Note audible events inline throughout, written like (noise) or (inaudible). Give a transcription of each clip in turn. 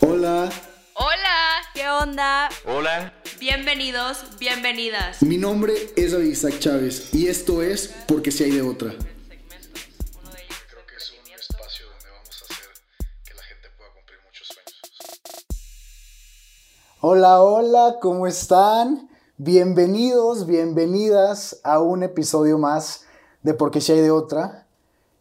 Hola. Hola. ¿Qué onda? Hola. Bienvenidos, bienvenidas. Mi nombre es David Isaac Chávez y esto es Porque si hay de otra. Creo que es un espacio donde vamos a hacer que la gente pueda cumplir muchos sueños. Hola, hola, ¿cómo están? Bienvenidos, bienvenidas a un episodio más de Porque si hay de otra.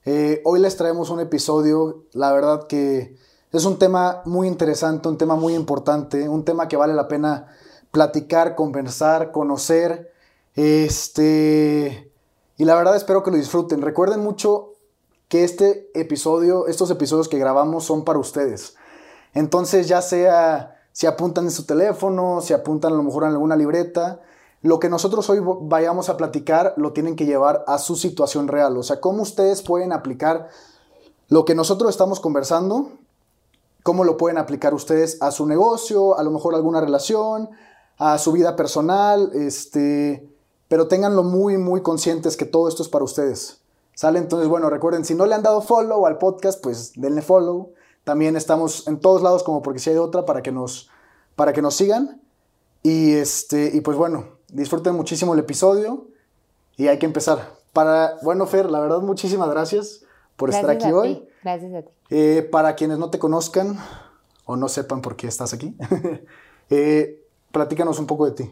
Eh, hoy les traemos un episodio, la verdad que es un tema muy interesante, un tema muy importante, un tema que vale la pena platicar, conversar, conocer. Este, y la verdad espero que lo disfruten. Recuerden mucho que este episodio, estos episodios que grabamos son para ustedes. Entonces, ya sea si apuntan en su teléfono, si apuntan a lo mejor en alguna libreta, lo que nosotros hoy vayamos a platicar lo tienen que llevar a su situación real. O sea, cómo ustedes pueden aplicar lo que nosotros estamos conversando, cómo lo pueden aplicar ustedes a su negocio, a lo mejor a alguna relación, a su vida personal, este, pero ténganlo muy, muy conscientes que todo esto es para ustedes. ¿Sale? Entonces, bueno, recuerden, si no le han dado follow al podcast, pues denle follow. También estamos en todos lados como porque si hay otra para que nos, para que nos sigan. Y, este, y pues bueno, disfruten muchísimo el episodio y hay que empezar. Para, bueno, Fer, la verdad, muchísimas gracias por Gracias estar aquí hoy. Gracias a ti. Eh, para quienes no te conozcan o no sepan por qué estás aquí, (laughs) eh, platícanos un poco de ti.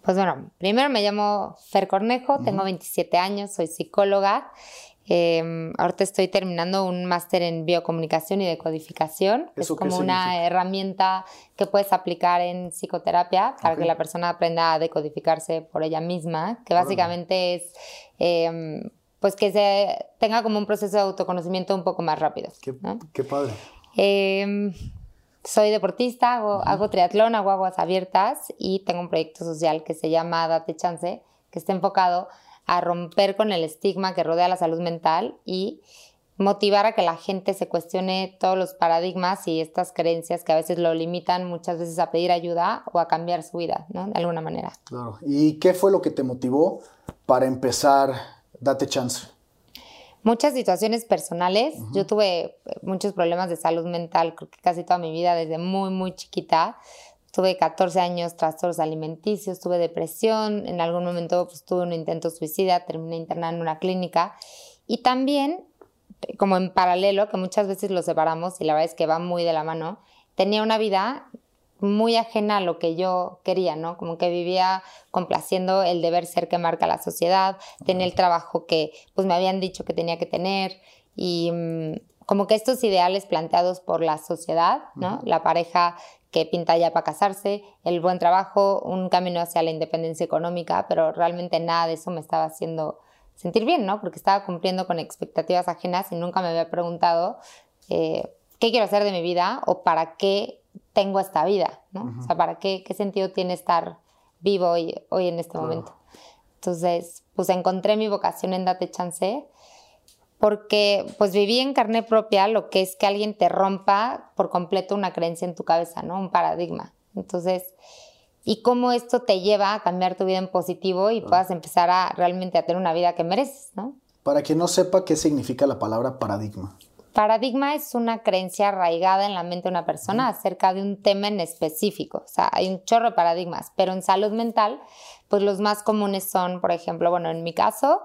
Pues bueno, primero me llamo Fer Cornejo, tengo 27 años, soy psicóloga. Eh, ahorita estoy terminando un máster en biocomunicación y decodificación. Es ¿Eso qué como una significa? herramienta que puedes aplicar en psicoterapia para que la persona aprenda a decodificarse por ella misma, que básicamente es eh, pues que se tenga como un proceso de autoconocimiento un poco más rápido. Qué, ¿no? qué padre. Eh, soy deportista, hago, hago triatlón, hago aguas abiertas y tengo un proyecto social que se llama Date Chance, que está enfocado a romper con el estigma que rodea la salud mental y motivar a que la gente se cuestione todos los paradigmas y estas creencias que a veces lo limitan muchas veces a pedir ayuda o a cambiar su vida, ¿no? De alguna manera. Claro. ¿Y qué fue lo que te motivó para empezar Date Chance? muchas situaciones personales. Yo tuve eh, muchos problemas de salud mental, creo que casi toda mi vida, desde muy, muy chiquita. Tuve 14 años trastornos alimenticios, tuve depresión, en algún momento pues, tuve un intento suicida, terminé internada en una clínica. Y también, eh, como en paralelo, que muchas veces lo separamos y la verdad es que va muy de la mano, tenía una vida muy ajena a lo que yo quería, ¿no? Como que vivía complaciendo el deber ser que marca la sociedad, tenía el trabajo que pues me habían dicho que tenía que tener y mm, como que estos ideales planteados por la sociedad, ¿no? La pareja que pinta ya para casarse, el buen trabajo, un camino hacia la independencia económica, pero realmente nada de eso me estaba haciendo sentir bien, ¿no? Porque estaba cumpliendo con expectativas ajenas y nunca me había preguntado eh, qué quiero hacer de mi vida o para qué tengo esta vida, ¿no? O sea, ¿para qué, qué sentido tiene estar vivo hoy, hoy en este Claro. momento? Entonces, pues encontré mi vocación en Date Chance porque pues viví en carne propia lo que es que alguien te rompa por completo una creencia en tu cabeza, ¿no? Un paradigma. Entonces, y cómo esto te lleva a cambiar tu vida en positivo y puedas empezar a realmente a tener una vida que mereces, ¿no? Para quien no sepa qué significa la palabra paradigma. Paradigma es una creencia arraigada en la mente de una persona acerca de un tema en específico. O sea, hay un chorro de paradigmas, pero en salud mental, pues los más comunes son, por ejemplo, bueno, en mi caso,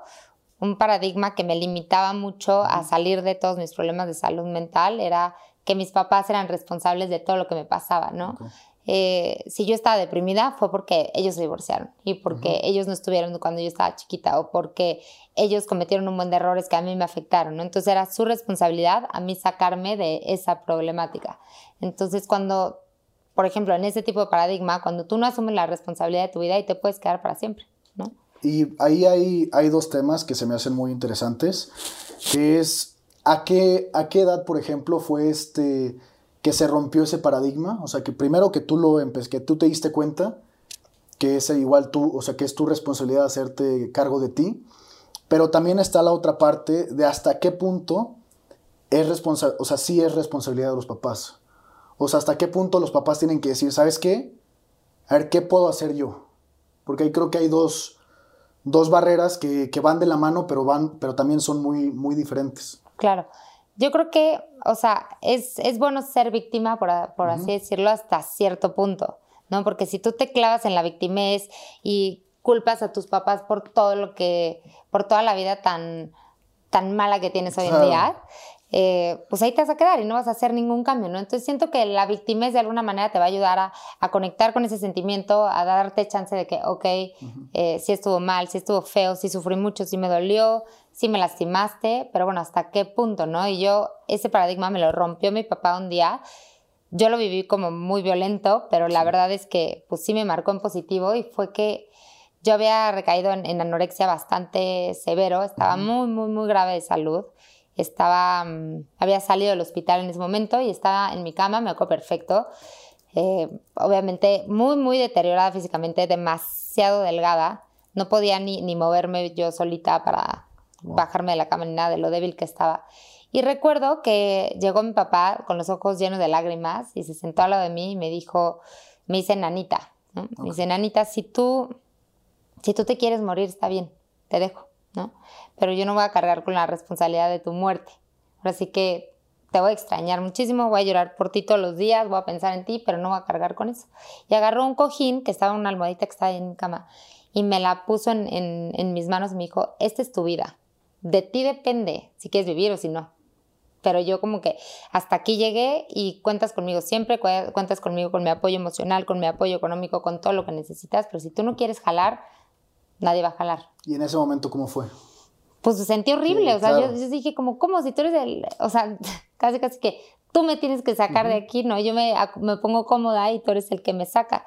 un paradigma que me limitaba mucho a salir de todos mis problemas de salud mental era que mis papás eran responsables de todo lo que me pasaba, ¿no? Eh, si yo estaba deprimida fue porque ellos se divorciaron y porque ellos no estuvieron cuando yo estaba chiquita o porque ellos cometieron un buen de errores que a mí me afectaron, ¿no? Entonces era su responsabilidad a mí sacarme de esa problemática. Entonces cuando, por ejemplo, en ese tipo de paradigma, cuando tú no asumes la responsabilidad de tu vida y te puedes quedar para siempre, ¿no? Y ahí hay, hay dos temas que se me hacen muy interesantes, que es ¿a qué, a qué edad, por ejemplo, fue este que se rompió ese paradigma? O sea, que primero que tú lo que tú te diste cuenta que es igual tú, o sea, que es tu responsabilidad hacerte cargo de ti, pero también está la otra parte de hasta qué punto es responsabilidad, o sea, sí es responsabilidad de los papás. O sea, hasta qué punto los papás tienen que decir, ¿sabes qué? A ver, ¿qué puedo hacer yo? Porque ahí creo que hay dos, dos barreras que, que van de la mano, pero, van, pero también son muy, muy diferentes. Claro. Yo creo que, o sea, es, es bueno ser víctima, por, por así decirlo, hasta cierto punto, ¿no? Porque si tú te clavas en la victimez y culpas a tus papás por todo lo que, por toda la vida tan, tan mala que tienes hoy en día, eh, pues ahí te vas a quedar y no vas a hacer ningún cambio, ¿no? Entonces siento que la victimez de alguna manera te va a ayudar a, conectar con ese sentimiento, a darte chance de que, ok, eh, si estuvo mal, si estuvo feo, si sufrí mucho, si me dolió, si me lastimaste, pero bueno, ¿hasta qué punto, no? Y yo, ese paradigma me lo rompió mi papá un día. Yo lo viví como muy violento, pero la verdad es que pues sí me marcó en positivo y fue que yo había recaído en, anorexia bastante severo, estaba muy, muy, muy grave de salud estaba, mm, había salido del hospital en ese momento y estaba en mi cama, me acuerdo perfecto. Eh, obviamente muy, muy deteriorada físicamente, demasiado delgada. No podía ni, ni moverme yo solita para bajarme de la cama ni nada de lo débil que estaba. Y recuerdo que llegó mi papá con los ojos llenos de lágrimas y se sentó al lado de mí y me dijo, me dice, nanita, me dice, nanita, si tú, si tú te quieres morir, está bien, te dejo. ¿no? Pero yo no voy a cargar con la responsabilidad de tu muerte. Así que te voy a extrañar muchísimo, voy a llorar por ti todos los días, voy a pensar en ti, pero no voy a cargar con eso. Y agarró un cojín que estaba en una almohadita que estaba en mi cama y me la puso en, en mis manos y me dijo, esta es tu vida, de ti depende si quieres vivir o si no. Pero yo como que hasta aquí llegué y cuentas conmigo siempre, cuentas conmigo con mi apoyo emocional, con mi apoyo económico, con todo lo que necesitas, pero si tú no quieres jalar, nadie va a jalar. ¿Y en ese momento cómo fue? Pues se sentí horrible, o sea, yo, dije como, ¿cómo? Si tú eres el, o sea, (laughs) casi casi que tú me tienes que sacar de aquí, ¿no? Yo me, me pongo cómoda y tú eres el que me saca.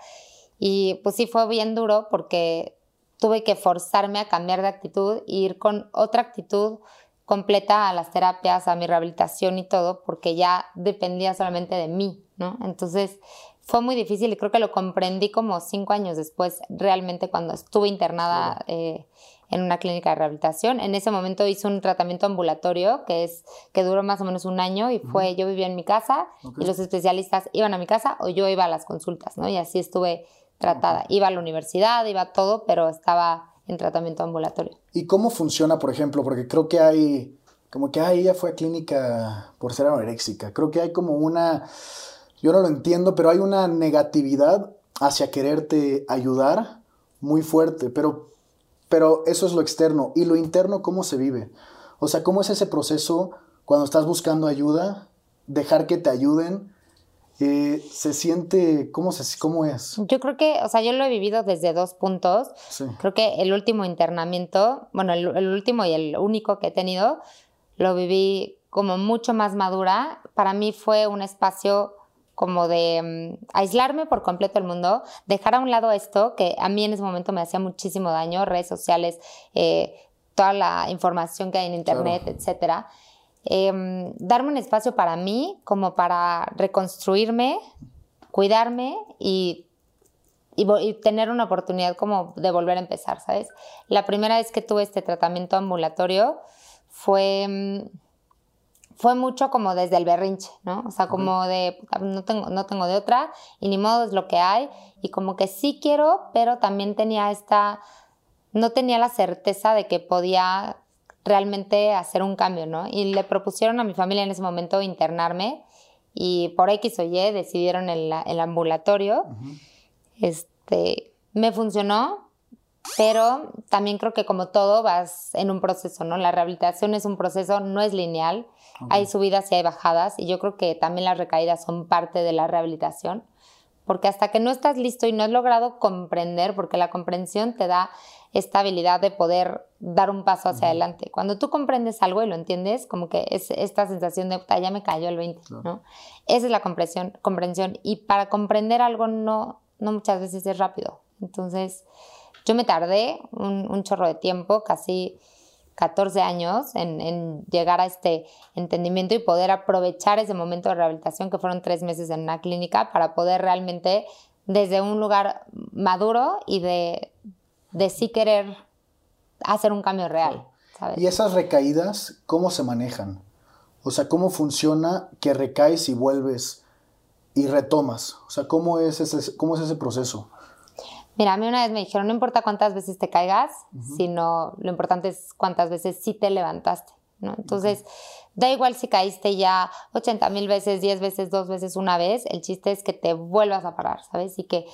Y pues sí fue bien duro porque tuve que forzarme a cambiar de actitud e ir con otra actitud completa a las terapias, a mi rehabilitación y todo, porque ya dependía solamente de mí, ¿no? Entonces, fue muy difícil y creo que lo comprendí como cinco años después, realmente cuando estuve internada eh, en una clínica de rehabilitación. En ese momento hice un tratamiento ambulatorio que, es, que duró más o menos un año y fue, yo vivía en mi casa y los especialistas iban a mi casa o yo iba a las consultas, ¿no? Y así estuve tratada. Iba a la universidad, iba a todo, pero estaba en tratamiento ambulatorio. ¿Y cómo funciona, por ejemplo? Porque creo que hay, como que, ah, ella fue a clínica por ser anoréxica. Creo que hay como una yo no lo entiendo, pero hay una negatividad hacia quererte ayudar muy fuerte, pero, pero eso es lo externo. ¿Y lo interno cómo se vive? O sea, ¿cómo es ese proceso cuando estás buscando ayuda? Dejar que te ayuden. Eh, se siente, ¿cómo, se, ¿cómo es? Yo creo que, o sea, yo lo he vivido desde dos puntos. Creo que el último internamiento, bueno, el, el último y el único que he tenido, lo viví como mucho más madura. Para mí fue un espacio como de mm, aislarme por completo del mundo, dejar a un lado esto que a mí en ese momento me hacía muchísimo daño, redes sociales, eh, toda la información que hay en internet, etcétera. Em, darme un espacio para mí, como para reconstruirme, cuidarme y, y, tener una oportunidad como de volver a empezar, ¿sabes? La primera vez que tuve este tratamiento ambulatorio fue mm, fue mucho como desde el berrinche, ¿no? O sea, como de, no tengo, no tengo de otra y ni modo es lo que hay. Y como que sí quiero, pero también tenía esta, no tenía la certeza de que podía realmente hacer un cambio, ¿no? Y le propusieron a mi familia en ese momento internarme y por X o Y decidieron el, el ambulatorio. Este, me funcionó, pero también creo que como todo vas en un proceso, ¿no? La rehabilitación es un proceso, no es lineal hay subidas y hay bajadas y yo creo que también las recaídas son parte de la rehabilitación, porque hasta que no estás listo y no has logrado comprender, porque la comprensión te da esta habilidad de poder dar un paso hacia adelante. Cuando tú comprendes algo y lo entiendes, como que es esta sensación de, ya me cayó el 20, ¿no? Esa es la comprensión, comprensión. Y para comprender algo no, no muchas veces es rápido. Entonces, yo me tardé un, un chorro de tiempo, casi 14 años en, llegar a este entendimiento y poder aprovechar ese momento de rehabilitación que fueron tres meses en una clínica para poder realmente desde un lugar maduro y de, de sí querer hacer un cambio real. ¿Y esas recaídas cómo se manejan? O sea, ¿cómo funciona que recaes y vuelves y retomas? O sea, ¿cómo es ese, cómo es ese proceso? Mira, a mí una vez me dijeron, no importa cuántas veces te caigas, sino lo importante es cuántas veces sí te levantaste. ¿no? Entonces, da igual si caíste ya 80 mil veces, 10 veces, dos veces, una vez, el chiste es que te vuelvas a parar, ¿sabes? Y que,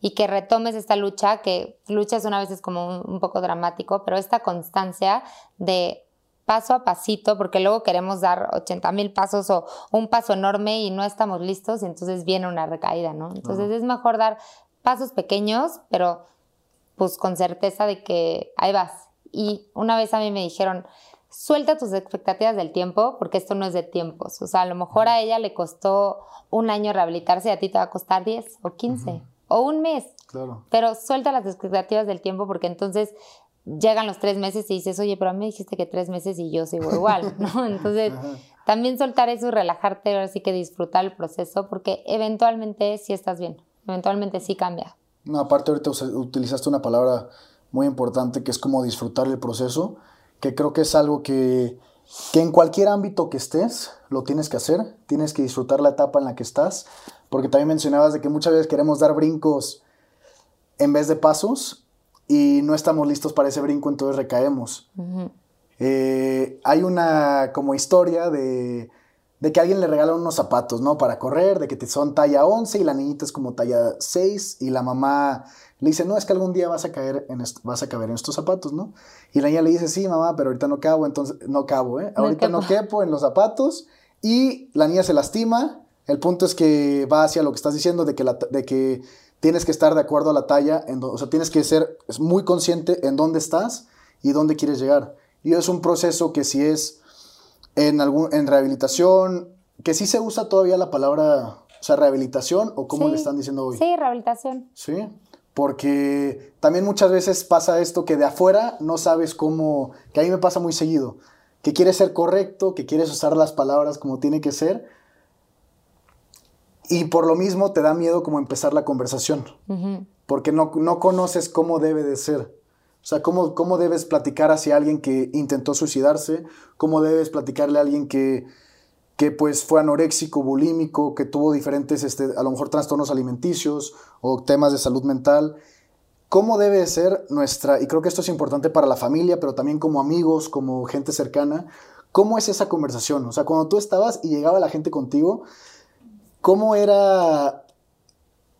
y que retomes esta lucha, que luchas una vez es como un, un poco dramático, pero esta constancia de paso a pasito, porque luego queremos dar 80 mil pasos o un paso enorme y no estamos listos y entonces viene una recaída, ¿no? Entonces es mejor dar pasos pequeños, pero pues con certeza de que ahí vas. Y una vez a mí me dijeron, suelta tus expectativas del tiempo, porque esto no es de tiempos. O sea, a lo mejor a ella le costó un año rehabilitarse y a ti te va a costar 10 o 15 o un mes. Claro. Pero suelta las expectativas del tiempo porque entonces llegan los tres meses y dices, oye, pero a mí me dijiste que tres meses y yo sigo igual, (laughs) ¿no? Entonces, también soltar eso, relajarte, ahora sí que disfrutar el proceso, porque eventualmente sí estás bien, eventualmente sí cambia. No, aparte ahorita utilizaste una palabra muy importante que es como disfrutar el proceso, que creo que es algo que, que en cualquier ámbito que estés lo tienes que hacer, tienes que disfrutar la etapa en la que estás, porque también mencionabas de que muchas veces queremos dar brincos en vez de pasos y no estamos listos para ese brinco, entonces recaemos. Eh, hay una como historia de, de que alguien le regala unos zapatos, ¿no? Para correr, de que te son talla 11 y la niñita es como talla 6 y la mamá le dice, no, es que algún día vas a caer en vas a caber en estos zapatos, ¿no? Y la niña le dice, sí, mamá, pero ahorita no cabo, entonces, no cabo, ¿eh? No Ahorita no quepo. en los zapatos y la niña se lastima. El punto es que va hacia lo que estás diciendo de que, la, de que tienes que estar de acuerdo a la talla, en o sea, tienes que ser muy consciente en dónde estás y dónde quieres llegar. Y es un proceso que si es en, algún, en rehabilitación, que sí se usa todavía la palabra, o sea, rehabilitación o cómo Sí. le están diciendo hoy. Sí, rehabilitación. Sí, porque también muchas veces pasa esto que de afuera no sabes cómo, que a mí me pasa muy seguido, que quieres ser correcto, que quieres usar las palabras como tiene que ser, y por lo mismo te da miedo como empezar la conversación, porque no, no conoces cómo debe de ser. Sea, cómo, cómo debes platicar hacia alguien que intentó suicidarse, cómo debes platicarle a alguien que, que pues fue anoréxico, bulímico, que tuvo diferentes, este, a lo mejor trastornos alimenticios o temas de salud mental. ¿Cómo debe ser nuestra, y creo que esto es importante para la familia, pero también como amigos, como gente cercana, cómo es esa conversación? O sea, cuando tú estabas y llegaba la gente contigo, ¿cómo era,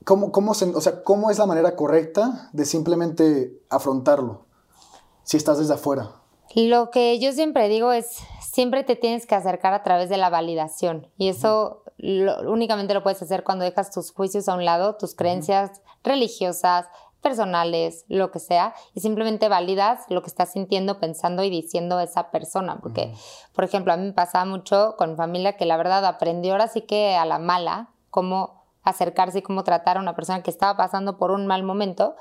cómo, cómo, se- o sea, cómo es la manera correcta de simplemente afrontarlo si estás desde afuera? Lo que yo siempre digo es, siempre te tienes que acercar a través de la validación. Y eso lo- únicamente lo puedes hacer cuando dejas tus juicios a un lado, tus creencias religiosas, personales, lo que sea, y simplemente validas lo que está sintiendo, pensando y diciendo esa persona. Porque, por ejemplo, a mí me pasaba mucho con mi familia que la verdad aprendió ahora sí que a la mala cómo acercarse y cómo tratar a una persona que estaba pasando por un mal momento,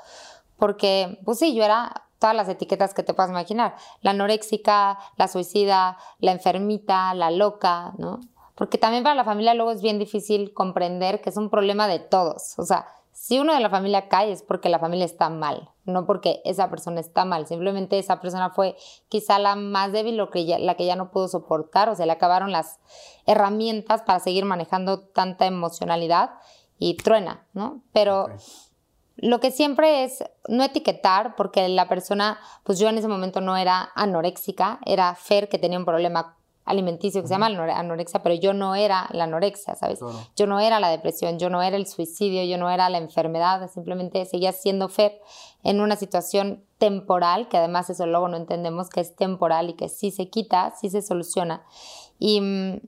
porque, pues sí, yo era todas las etiquetas que te puedas imaginar, la anoréxica, la suicida, la enfermita, la loca, ¿no? Porque también para la familia luego es bien difícil comprender que es un problema de todos, o sea, si uno de la familia cae es porque la familia está mal, no porque esa persona está mal, simplemente esa persona fue quizá la más débil o que ya- la que ya no pudo soportar, o sea, le acabaron las herramientas para seguir manejando tanta emocionalidad y truena, ¿no? Pero Ok. lo que siempre es no etiquetar, porque la persona, pues yo en ese momento no era anoréxica, era Fer que tenía un problema alimenticio que se llama anore- anorexia, pero yo no era la anorexia, ¿sabes? Claro. Yo no era la depresión, yo no era el suicidio, yo no era la enfermedad, simplemente seguía siendo Fer en una situación temporal, que además eso luego no entendemos que es temporal y que sí se quita, sí se soluciona. Y, mm,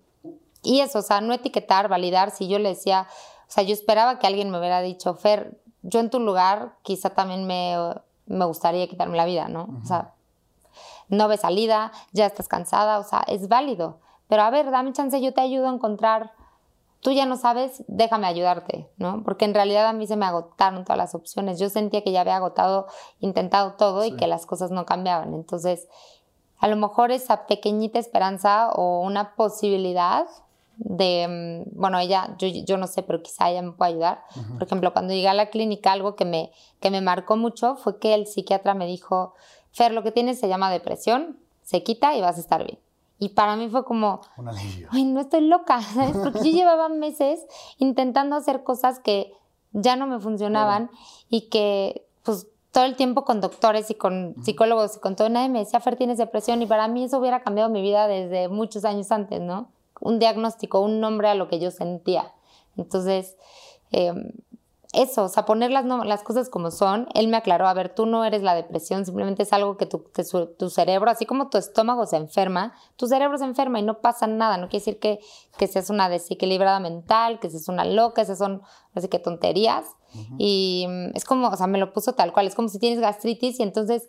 y eso, o sea, no etiquetar, validar, si yo le decía, o sea, yo esperaba que alguien me hubiera dicho, Fer, yo en tu lugar quizá también me, me gustaría quitarme la vida, ¿no? O sea, no ves salida, ya estás cansada, o sea, es válido. Pero a ver, dame chance, yo te ayudo a encontrar, tú ya no sabes, déjame ayudarte, ¿no? Porque en realidad a mí se me agotaron todas las opciones. Yo sentía que ya había agotado, intentado todo y que las cosas no cambiaban. Entonces, a lo mejor esa pequeñita esperanza o una posibilidad de, mm, bueno, ella, yo, yo no sé, pero quizá ella me pueda ayudar. Por ejemplo, cuando llegué a la clínica, algo que me, que me marcó mucho fue que el psiquiatra me dijo, Fer, lo que tienes se llama depresión, se quita y vas a estar bien. Y para mí fue como, Un alivio. ay, no estoy loca, (laughs) ¿sabes? Porque yo llevaba meses intentando hacer cosas que ya no me funcionaban y que, pues, todo el tiempo con doctores y con psicólogos y con todo, nadie me decía, Fer, tienes depresión y para mí eso hubiera cambiado mi vida desde muchos años antes, ¿no? Un diagnóstico, un nombre a lo que yo sentía. Entonces, em, eso, o sea, poner las, las cosas como son. Él me aclaró, a ver, tú no eres la depresión, simplemente es algo que tu, tu, cerebro, así como tu estómago se enferma, tu cerebro se enferma y no pasa nada. No quiere decir que, que seas una desequilibrada mental, que seas una loca, esas son así que tonterías. Y mm, es como, o sea, me lo puso tal cual, es como si tienes gastritis y entonces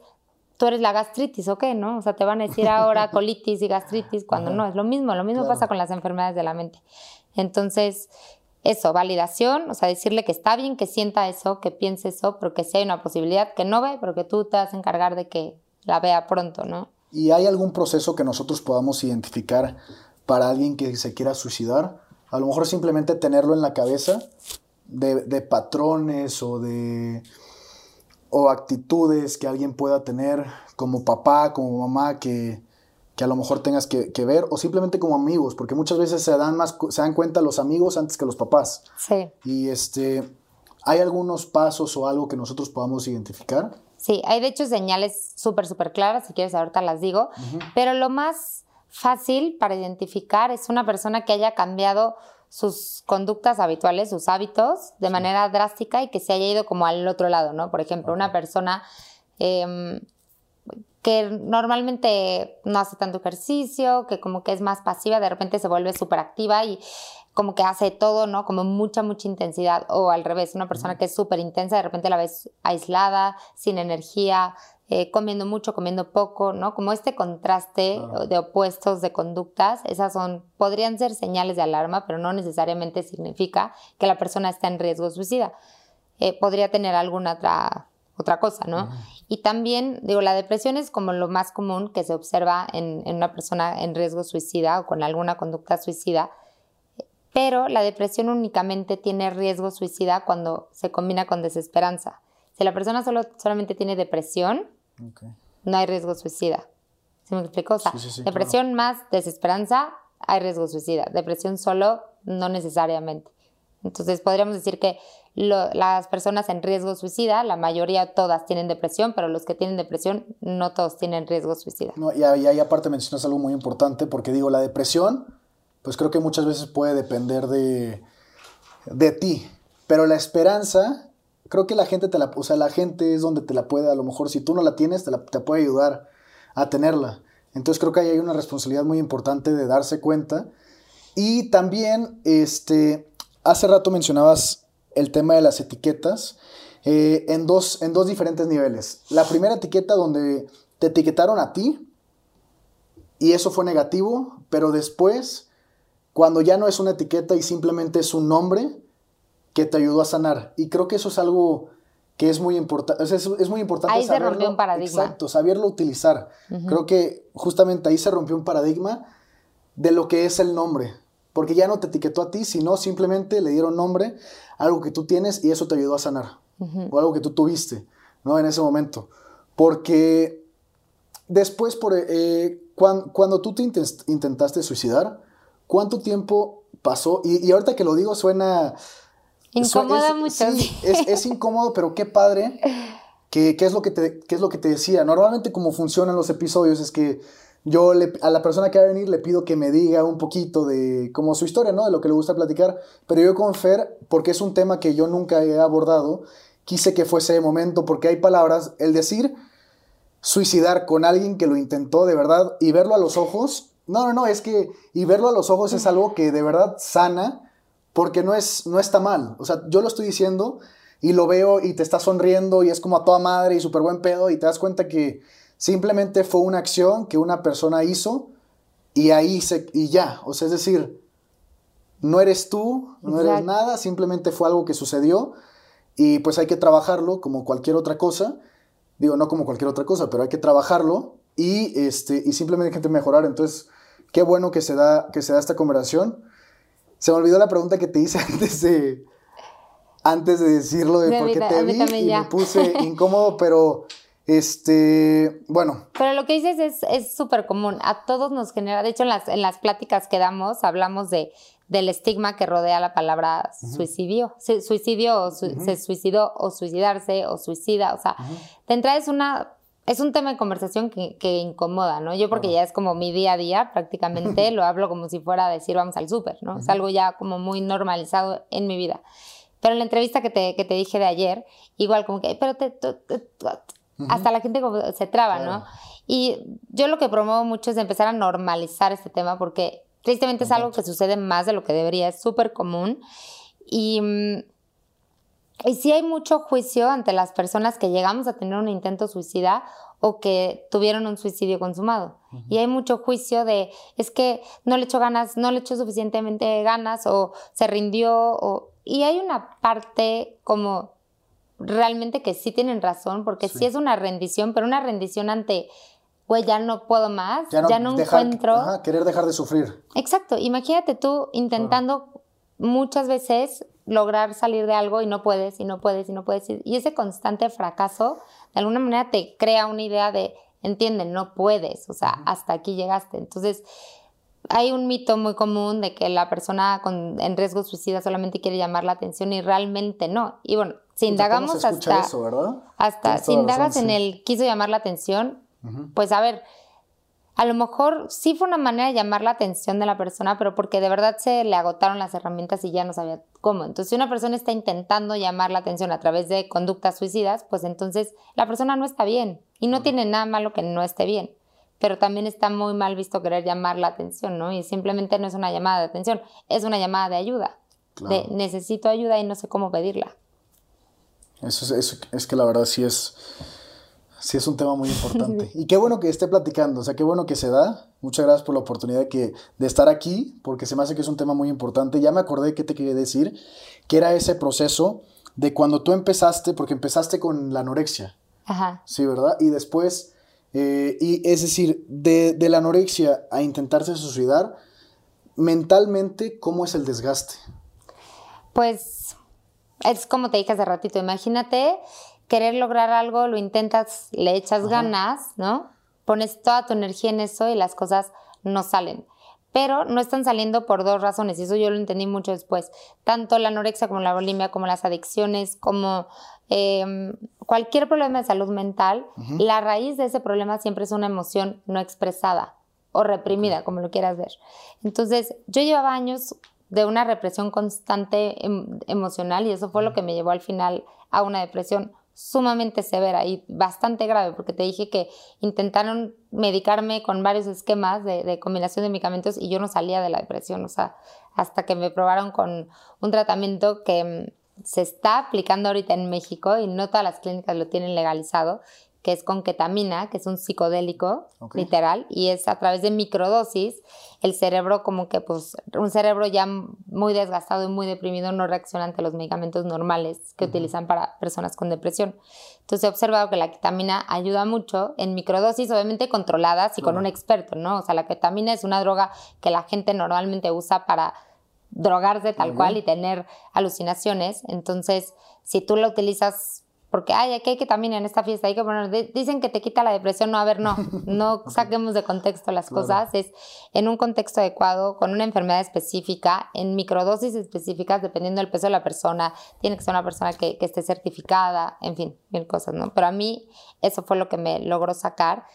tú eres la gastritis, ¿o qué? ¿No? O sea, te van a decir ahora (laughs) colitis y gastritis cuando no, es lo mismo, lo mismo pasa con las enfermedades de la mente. Entonces, eso, validación, o sea, decirle que está bien que sienta eso, que piense eso, porque si hay una posibilidad que no ve, pero que tú te vas a encargar de que la vea pronto, ¿no? ¿Y hay algún proceso que nosotros podamos identificar para alguien que se quiera suicidar? A lo mejor simplemente tenerlo en la cabeza de, de patrones o de o actitudes que alguien pueda tener como papá, como mamá, que, que a lo mejor tengas que, ver, o simplemente como amigos, porque muchas veces se dan, más, se dan cuenta los amigos antes que los papás. Sí. Y este, ¿hay algunos pasos o algo que nosotros podamos identificar? Sí, hay de hecho señales súper, súper claras, si quieres ahorita las digo, pero lo más fácil para identificar es una persona que haya cambiado sus conductas habituales, sus hábitos de manera drástica y que se haya ido como al otro lado, ¿no? Por ejemplo, una persona... Em, que normalmente no hace tanto ejercicio, que como que es más pasiva, de repente se vuelve súper activa y como que hace todo, ¿no? Como mucha, mucha intensidad. O al revés, una persona que es súper intensa, de repente la ves aislada, sin energía, eh, comiendo mucho, comiendo poco, ¿no? Como este contraste de opuestos de conductas, esas son, podrían ser señales de alarma, pero no necesariamente significa que la persona está en riesgo suicida. Eh, podría tener alguna otra otra cosa, ¿no? Y también, digo, la depresión es como lo más común que se observa en, una persona en riesgo suicida o con alguna conducta suicida, pero la depresión únicamente tiene riesgo suicida cuando se combina con desesperanza. Si la persona solo, solamente tiene depresión, no hay riesgo suicida. ¿Sí me explico? O sea, depresión más desesperanza, hay riesgo suicida. Depresión solo, no necesariamente. Entonces podríamos decir que las personas en riesgo suicida, la mayoría todas tienen depresión, pero los que tienen depresión no todos tienen riesgo suicida. No, y, ahí aparte mencionas algo muy importante, porque digo, la depresión, pues creo que muchas veces puede depender de, de ti, pero la esperanza, creo que la gente te la, o sea, la gente es donde te la puede, a lo mejor si tú no la tienes, te, la, te puede ayudar a tenerla. Entonces creo que ahí hay una responsabilidad muy importante de darse cuenta. Y también, este, hace rato mencionabas el tema de las etiquetas eh, en, dos, en dos diferentes niveles. La primera etiqueta donde te etiquetaron a ti y eso fue negativo, pero después, cuando ya no es una etiqueta y simplemente es un nombre que te ayudó a sanar. Y creo que eso es algo que es muy importante. es, muy importante ahí se rompió un paradigma. Exacto, saberlo utilizar. Creo que justamente ahí se rompió un paradigma de lo que es el nombre. Porque ya no te etiquetó a ti, sino simplemente le dieron nombre algo que tú tienes y eso te ayudó a sanar. O algo que tú tuviste, ¿no? En ese momento. Porque después, por, eh, cuando, tú te intentaste suicidar, ¿cuánto tiempo pasó? Y, ahorita que lo digo suena... Incomoda mucho. Sí, es, incómodo, pero qué padre. ¿Qué, es lo que te, qué es lo que te decía? Normalmente como funcionan los episodios es que yo a la persona que va a venir le pido que me diga un poquito de como su historia, ¿no? De lo que le gusta platicar, pero yo con Fer, porque es un tema que yo nunca he abordado, quise que fuese de momento, porque hay palabras, el decir suicidar con alguien que lo intentó de verdad y verlo a los ojos, no, no, no, es que, y verlo a los ojos es algo que de verdad sana, porque no, es, no está mal, o sea, yo lo estoy diciendo y lo veo y te está sonriendo y es como a toda madre y súper buen pedo y te das cuenta que Simplemente fue una acción que una persona hizo y ahí se, y ya, o sea, es decir, no eres tú, no eres nada, simplemente fue algo que sucedió y pues hay que trabajarlo como cualquier otra cosa. Digo, no como cualquier otra cosa, pero hay que trabajarlo y, este, y simplemente hay que mejorar. Entonces, qué bueno que se, da, que se da esta conversación. Se me olvidó la pregunta que te hice (laughs) antes de, antes de decirlo de, por qué te vi y me puse (laughs) incómodo, pero este, bueno. Pero lo que dices es súper común. A todos nos genera, de hecho, en las, en las pláticas que damos hablamos de, del estigma que rodea la palabra suicidio. Suicidio o su- se suicidó o suicidarse o suicida. O sea, de entrada es una... Es un tema de conversación que, que incomoda, ¿no? Yo porque ya es como mi día a día, prácticamente (laughs) lo hablo como si fuera a decir vamos al súper, ¿no? Es algo ya como muy normalizado en mi vida. Pero en la entrevista que te, que te dije de ayer, igual como que, pero te, te- te- hasta la gente como se traba, Claro. ¿no? Y yo lo que promuevo mucho es empezar a normalizar este tema porque tristemente es algo que sucede más de lo que debería, es súper común. Y, mm, y sí hay mucho juicio ante las personas que llegamos a tener un intento suicida o que tuvieron un suicidio consumado. Y hay mucho juicio de, es que no le echó ganas, no le echó suficientemente ganas o se rindió. O... Y hay una parte como realmente que sí tienen razón, porque sí, Sí. es una rendición, pero una rendición ante, güey, ya no puedo más, ya no, dejar- encuentro. ajá, querer dejar de sufrir. Exacto, imagínate tú intentando muchas veces lograr salir de algo y no puedes, y no puedes, y no puedes. Y ese constante fracaso, de alguna manera te crea una idea de, entienden, no puedes, o sea, hasta aquí llegaste. Entonces, hay un mito muy común de que la persona con, en riesgo suicida solamente quiere llamar la atención y realmente no. Y bueno, si Puta, ¿cómo indagamos hasta eso, ¿verdad? hasta si indagas razón, en sí. el quiso llamar la atención, pues a ver, a lo mejor sí fue una manera de llamar la atención de la persona, pero porque de verdad se le agotaron las herramientas y ya no sabía cómo. Entonces, si una persona está intentando llamar la atención a través de conductas suicidas, pues entonces la persona no está bien y no tiene nada malo que no esté bien. Pero también está muy mal visto querer llamar la atención, ¿no? Y simplemente no es una llamada de atención, es una llamada de ayuda. De Claro. necesito ayuda y no sé cómo pedirla. Eso es, eso- es que la verdad sí es, sí es un tema muy (laughs) importante. y qué bueno que esté platicando, o sea, qué bueno que se da. Muchas gracias por la oportunidad que, de estar aquí, porque se me hace que es un tema muy importante. Ya me acordé que te quería decir, que era ese proceso de cuando tú empezaste, porque empezaste con la anorexia, Ajá. ¿sí, verdad? Y después, eh, y es decir, de, de la anorexia a intentarse suicidar, mentalmente, ¿cómo es el desgaste? Pues es como te dije hace ratito, imagínate querer lograr algo, lo intentas, le echas ganas, ¿no? Pones toda tu energía en eso y las cosas no salen. Pero no están saliendo por dos razones, y eso yo lo entendí mucho después. Tanto la anorexia como la bulimia, como las adicciones, como eh, cualquier problema de salud mental, la raíz de ese problema siempre es una emoción no expresada o reprimida, como lo quieras ver. Entonces, yo llevaba años de una represión constante em- emocional y eso fue lo que me llevó al final a una depresión sumamente severa y bastante grave, porque te dije que intentaron medicarme con varios esquemas de, combinación de medicamentos y yo no salía de la depresión, o sea, hasta que me probaron con un tratamiento que mm, se está aplicando ahorita en México y no todas las clínicas lo tienen legalizado, que es con ketamina, que es un psicodélico, literal, y es a través de microdosis, el cerebro como que pues un cerebro ya muy desgastado y muy deprimido no reacciona ante los medicamentos normales que utilizan para personas con depresión. Entonces he observado que la ketamina ayuda mucho en microdosis, obviamente controladas y con un experto, ¿no? O sea, la ketamina es una droga que la gente normalmente usa para drogarse tal cual y tener alucinaciones. Entonces, si tú la utilizas porque, ay, aquí hay ketamina en esta fiesta, hay que poner, di- dicen que te quita la depresión, no, a ver, no, no (laughs) saquemos de contexto las Claro. cosas, es en un contexto adecuado, con una enfermedad específica, en microdosis específicas, dependiendo del peso de la persona, tiene que ser una persona que, que esté certificada, en fin, mil cosas, ¿no? Pero a mí eso fue lo que me logró sacar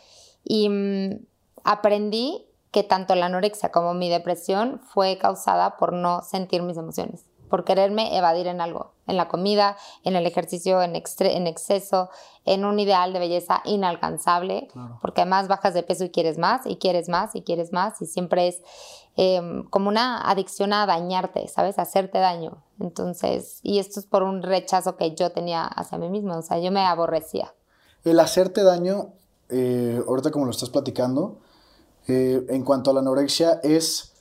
y mm, aprendí que tanto la anorexia como mi depresión fue causada por no sentir mis emociones, por quererme evadir en algo, en la comida, en el ejercicio en, exceso, en un ideal de belleza inalcanzable, Claro. porque además bajas de peso y quieres más, y quieres más, y quieres más, y siempre es eh, como una adicción a dañarte, ¿sabes? A hacerte daño. Entonces, y esto es por un rechazo que yo tenía hacia mí misma, o sea, yo me aborrecía. El hacerte daño, eh, ahorita como lo estás platicando, eh, en cuanto a la anorexia, es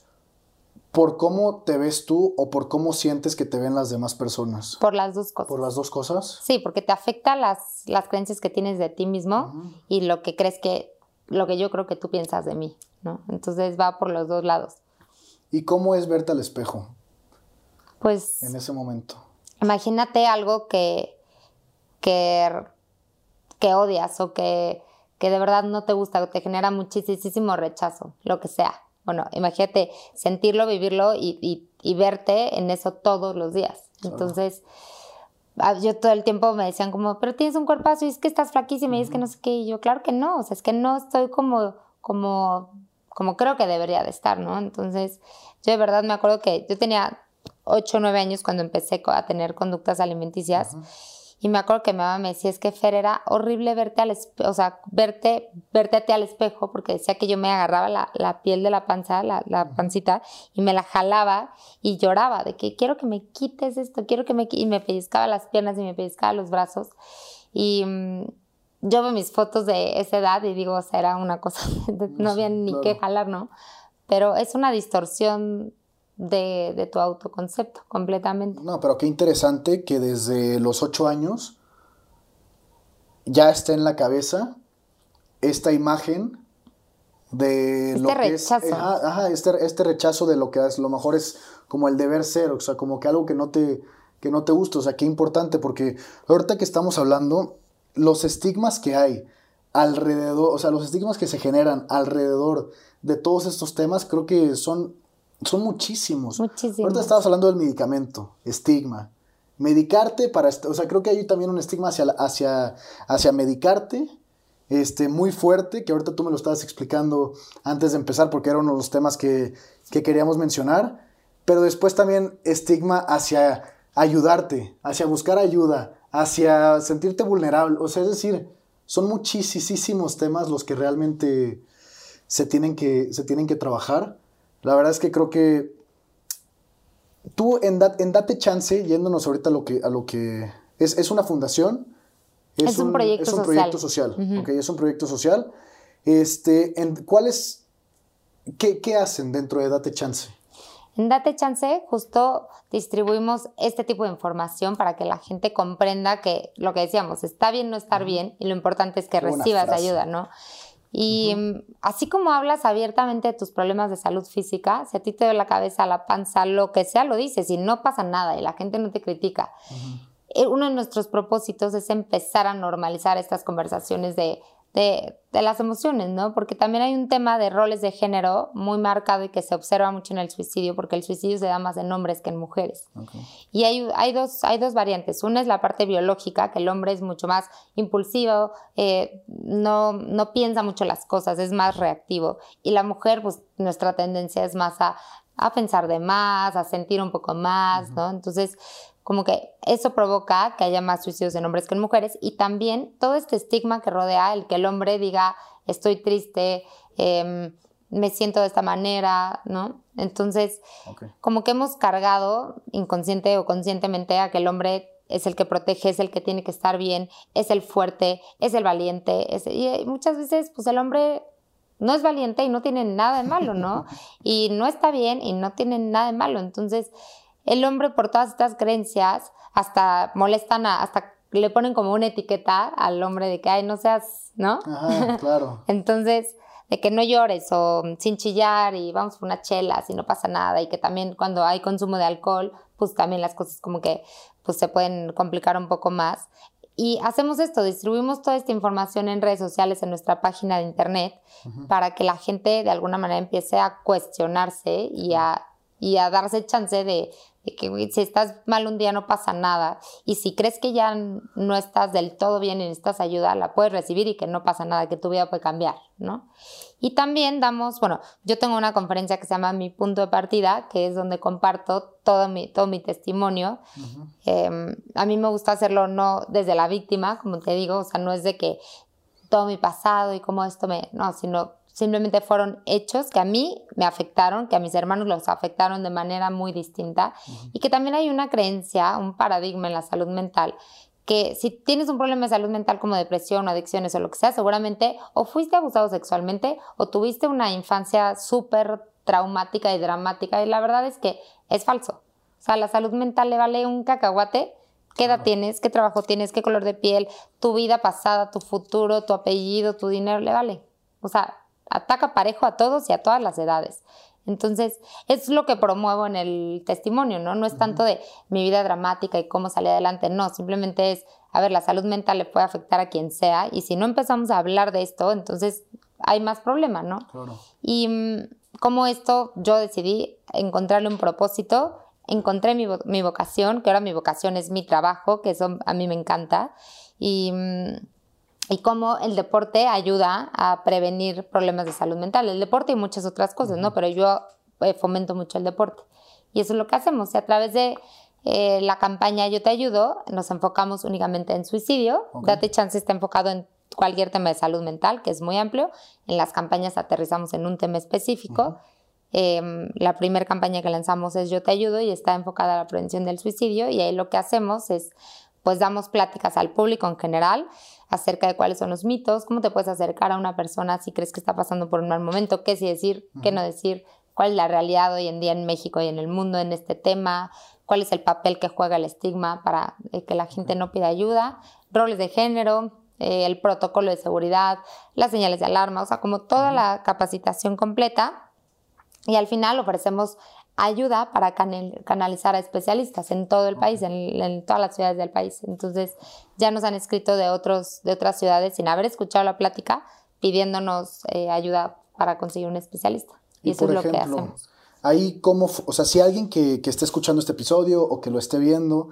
por cómo te ves tú o por cómo sientes que te ven las demás personas. Por las dos cosas. ¿Por las dos cosas? Sí, porque te afecta las, las creencias que tienes de ti mismo y lo que crees que, lo que yo creo que tú piensas de mí, ¿no? Entonces va por los dos lados. ¿Y cómo es verte al espejo Pues en ese momento? imagínate algo que, que, que odias o que, que de verdad no te gusta o te genera muchísimo rechazo, lo que sea. Bueno, imagínate sentirlo, vivirlo y, y, y verte en eso todos los días. Entonces, ah, yo todo el tiempo me decían como, pero tienes un cuerpazo y es que estás flaquísima y es que no sé qué. Y yo, claro que no, o sea, es que no estoy como, como, como creo que debería de estar, ¿no? Entonces, yo de verdad me acuerdo que yo tenía 8 o 9 años cuando empecé a tener conductas alimenticias. Y me acuerdo que mi mamá me decía, es que Fer era horrible verte al espejo, o sea, verte, verte a ti al espejo, porque decía que yo me agarraba la, la piel de la panza, la, la, pancita, y me la jalaba y lloraba de que quiero que me quites esto, quiero que me Y me pellizcaba las piernas y me pellizcaba los brazos. Y mmm, yo veo mis fotos de esa edad y digo, o sea, era una cosa, (laughs) no había ni claro. qué jalar, ¿no? Pero es una distorsión de, de, tu autoconcepto completamente. No, pero qué interesante que desde los ocho años ya está en la cabeza esta imagen de este lo que rechazo. es ajá, ajá, este, este, rechazo de lo que es, lo mejor es como el deber ser, o sea, como que algo que no te que no te gusta, o sea, qué importante porque ahorita que estamos hablando los estigmas que hay alrededor, o sea, los estigmas que se generan alrededor de todos estos temas, creo que son son muchísimos. Muchísimos. Ahorita estabas hablando del medicamento, estigma. Medicarte para, o sea, creo que hay también un estigma hacia, hacia, hacia medicarte, este, muy fuerte, que ahorita tú me lo estabas explicando antes de empezar, porque era uno de los temas que, que queríamos mencionar, pero después también estigma hacia ayudarte, hacia buscar ayuda, hacia sentirte vulnerable, o sea, es decir, son muchísimos temas los que realmente se tienen que, se tienen que trabajar. La verdad es que creo que tú en, en Date Chance, yéndonos ahorita a lo que, a lo que es, es una fundación. Es, es un, un, proyecto es un social. proyecto social. Uh -huh. okay, es un proyecto social. Este, en, ¿cuál es, qué, qué hacen dentro de Date Chance? En Date Chance justo distribuimos este tipo de información para que la gente comprenda que lo que decíamos, está bien no estar bien y lo importante es que Qué recibas ayuda, ¿no? Y uh -huh. así como hablas abiertamente de tus problemas de salud física, si a ti te duele la cabeza, la panza, lo que sea, lo dices y no pasa nada y la gente no te critica. Uh -huh. Uno de nuestros propósitos es empezar a normalizar estas conversaciones de, de, de, las emociones, ¿no? Porque también hay un tema de roles de género muy marcado y que se observa mucho en el suicidio, porque el suicidio se da más en hombres que en mujeres. Okay. Y hay, hay, dos, hay dos variantes. Una es la parte biológica, que el hombre es mucho más impulsivo, eh, no, no piensa mucho las cosas, es más reactivo. Y la mujer, pues nuestra tendencia es más a, a pensar de más, a sentir un poco más, uh -huh. ¿no? Entonces, como que eso provoca que haya más suicidios en hombres que en mujeres y también todo este estigma que rodea el que el hombre diga estoy triste, eh, me siento de esta manera, ¿no? Entonces, okay. como que hemos cargado inconsciente o conscientemente a que el hombre es el que protege, es el que tiene que estar bien, es el fuerte, es el valiente, es, y muchas veces pues el hombre no es valiente y no tiene nada de malo, ¿no? (laughs) y no está bien y no tiene nada de malo, entonces el hombre por todas estas creencias hasta molestan, a, hasta le ponen como una etiqueta al hombre de que, ay, no seas, ¿no? Ajá, (laughs) claro. Entonces, de que no llores o sin chillar y vamos por una chela si no pasa nada y que también cuando hay consumo de alcohol, pues también las cosas como que pues se pueden complicar un poco más. Y hacemos esto, distribuimos toda esta información en redes sociales, en nuestra página de internet, uh -huh. para que la gente de alguna manera empiece a cuestionarse y a, y a darse chance de, de que si estás mal un día no pasa nada y si crees que ya no estás del todo bien y necesitas ayuda, la puedes recibir y que no pasa nada, que tu vida puede cambiar, ¿no? Y también damos, bueno, yo tengo una conferencia que se llama Mi Punto de Partida, que es donde comparto todo mi, todo mi testimonio. Uh -huh. eh, a mí me gusta hacerlo no desde la víctima, como te digo, o sea, no es de que todo mi pasado y cómo esto me, no, sino simplemente fueron hechos que a mí me afectaron, que a mis hermanos los afectaron de manera muy distinta. Uh -huh. y que también hay una creencia, un paradigma en la salud mental que si tienes un problema de salud mental como depresión o adicciones o lo que sea, seguramente o fuiste abusado sexualmente o tuviste una infancia súper traumática y dramática. Y la verdad es que es falso. O sea, la salud mental le vale un cacahuate. Qué edad tienes, qué trabajo tienes, qué color de piel, tu vida pasada, tu futuro, tu apellido, tu dinero, le vale. O sea, ataca parejo a todos y a todas las edades. Entonces, es lo que promuevo en el testimonio, ¿no? No es tanto de mi vida dramática y cómo salí adelante, no, simplemente es, a ver, la salud mental le puede afectar a quien sea y si no empezamos a hablar de esto, entonces hay más problema, ¿no? Claro. Y, cómo esto yo decidí encontrarle un propósito, encontré mi, mi vocación, que ahora mi vocación es mi trabajo, que eso a mí me encanta, y, mm, y cómo el deporte ayuda a prevenir problemas de salud mental. El deporte y muchas otras cosas, ¿no? Pero yo eh, fomento mucho el deporte. Y eso es lo que hacemos. Y a través de eh, la campaña Yo Te Ayudo, nos enfocamos únicamente en suicidio. Date Chance está enfocado en cualquier tema de salud mental, que es muy amplio. En las campañas aterrizamos en un tema específico. Em, la primera campaña que lanzamos es Yo Te Ayudo y está enfocada a la prevención del suicidio. Y ahí lo que hacemos es, pues damos pláticas al público en general acerca de cuáles son los mitos, cómo te puedes acercar a una persona si crees que está pasando por un mal momento, qué sí decir, qué no decir, cuál es la realidad hoy en día en México y en el mundo en este tema, cuál es el papel que juega el estigma para eh, que la gente no pida ayuda, roles de género, eh, el protocolo de seguridad, las señales de alarma, o sea, como toda la capacitación completa. Y al final ofrecemos ayuda para canal- canalizar a especialistas en todo el país, en, en todas las ciudades del país. Entonces, ya nos han escrito de, otros, de otras ciudades sin haber escuchado la plática, pidiéndonos eh, ayuda para conseguir un especialista. Y, eso es lo que hacemos. ahí cómo, fu- o sea, si alguien que, que esté escuchando este episodio o que lo esté viendo,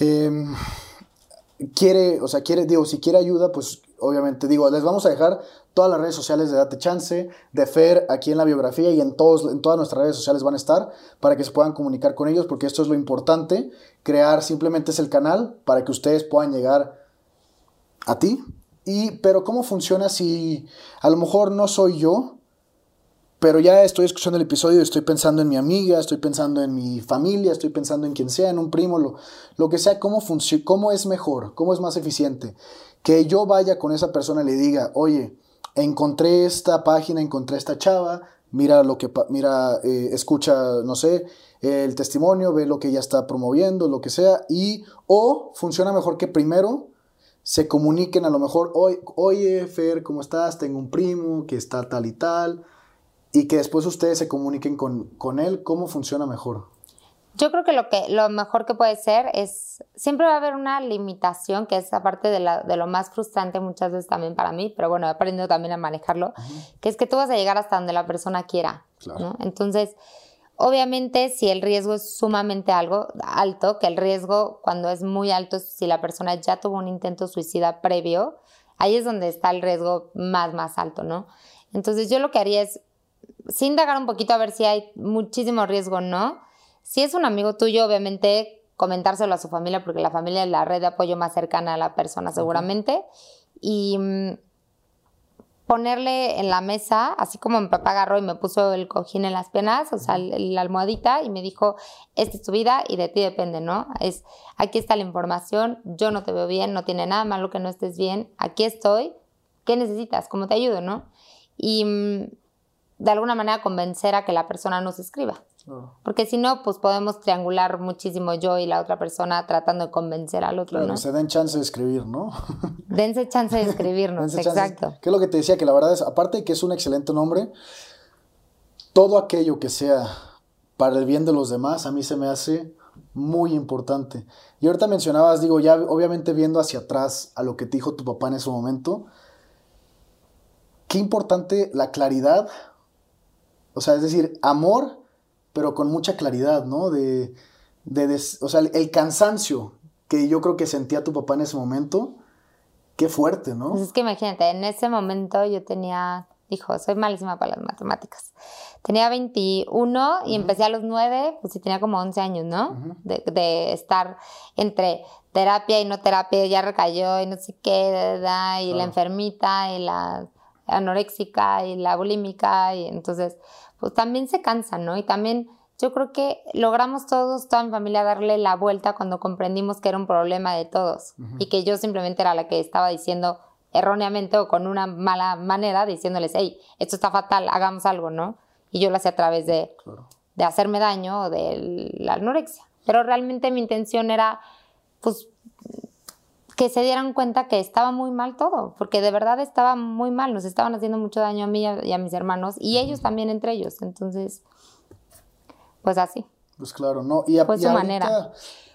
em, quiere, o sea, quiere, digo, si quiere ayuda, pues obviamente, digo, les vamos a dejar todas las redes sociales de Date Chance, de Fer, aquí en la biografía y en, todos, en todas nuestras redes sociales van a estar para que se puedan comunicar con ellos, porque esto es lo importante, crear simplemente es el canal para que ustedes puedan llegar a ti. Y, pero ¿cómo funciona si a lo mejor no soy yo, pero ya estoy escuchando el episodio y estoy pensando en mi amiga, estoy pensando en mi familia, estoy pensando en quien sea, en un primo, lo, que sea, ¿cómo, ¿cómo es mejor? ¿Cómo es más eficiente? Que yo vaya con esa persona y le diga, oye, encontré esta página, encontré esta chava, mira lo que, mira, eh, escucha, no sé, el testimonio, ve lo que ella está promoviendo, lo que sea, y, o funciona mejor que primero se comuniquen a lo mejor, oye, Fer, ¿cómo estás? Tengo un primo que está tal y tal, y que después ustedes se comuniquen con, con él, ¿cómo funciona mejor? Yo creo que lo, que lo mejor que puede ser es, siempre va a haber una limitación, que es aparte de, la- de lo más frustrante muchas veces también para mí, pero bueno, he aprendido también a manejarlo, que es que tú vas a llegar hasta donde la persona quiera. Claro. ¿no? Entonces, obviamente, si el riesgo es sumamente algo alto, que el riesgo cuando es muy alto, es si la persona ya tuvo un intento suicida previo, ahí es donde está el riesgo más, más alto, ¿no? Entonces, yo lo que haría es, sí indagar un poquito a ver si hay muchísimo riesgo o no. Si es un amigo tuyo, obviamente comentárselo a su familia, porque la familia es la red de apoyo más cercana a la persona seguramente. Y mm, ponerle en la mesa, así como mi papá agarró y me puso el cojín en las penas, o sea, la almohadita, y me dijo, esta es tu vida y de ti depende, ¿no? Es, aquí está la información, yo no te veo bien, no tiene nada malo que no estés bien, aquí estoy, ¿qué necesitas? ¿Cómo te ayudo, no? Y mm, de alguna manera convencer a que la persona nos escriba. Porque si no, pues podemos triangular muchísimo yo y la otra persona tratando de convencer al otro, Claro, ¿no? se den chance de escribir, ¿no? (laughs) Dense chance de escribirnos, (laughs) Dense chance. exacto. Que es lo que te decía, que la verdad es, aparte de que es un excelente nombre, todo aquello que sea para el bien de los demás, a mí se me hace muy importante. Y ahorita mencionabas, digo, ya obviamente viendo hacia atrás a lo que te dijo tu papá en ese momento, qué importante la claridad, o sea, es decir, amor, pero con mucha claridad, ¿no? De, de des- o sea, el, cansancio que yo creo que sentía tu papá en ese momento, qué fuerte, ¿no? Pues es que imagínate, en ese momento yo tenía, hijo, soy malísima para las matemáticas. Tenía 21 y empecé a los 9, pues sí tenía como 11 años, ¿no? de, de estar entre terapia y no terapia, ya recayó y no sé qué, da, da, y la enfermita y la anoréxica y la bulímica, y entonces, pues también se cansan, ¿no? Y también yo creo que logramos todos, toda mi familia, darle la vuelta cuando comprendimos que era un problema de todos y que yo simplemente era la que estaba diciendo erróneamente o con una mala manera, diciéndoles, hey, esto está fatal, hagamos algo, ¿no? Y yo lo hacía a través de, Claro. de hacerme daño o de la anorexia. Pero realmente mi intención era, pues, que se dieran cuenta que estaba muy mal todo, porque de verdad estaba muy mal, nos estaban haciendo mucho daño a mí y a, mis hermanos, y ellos también entre ellos. Entonces, pues así. Pues claro, ¿no? Y, a- Fue y su ahorita, manera.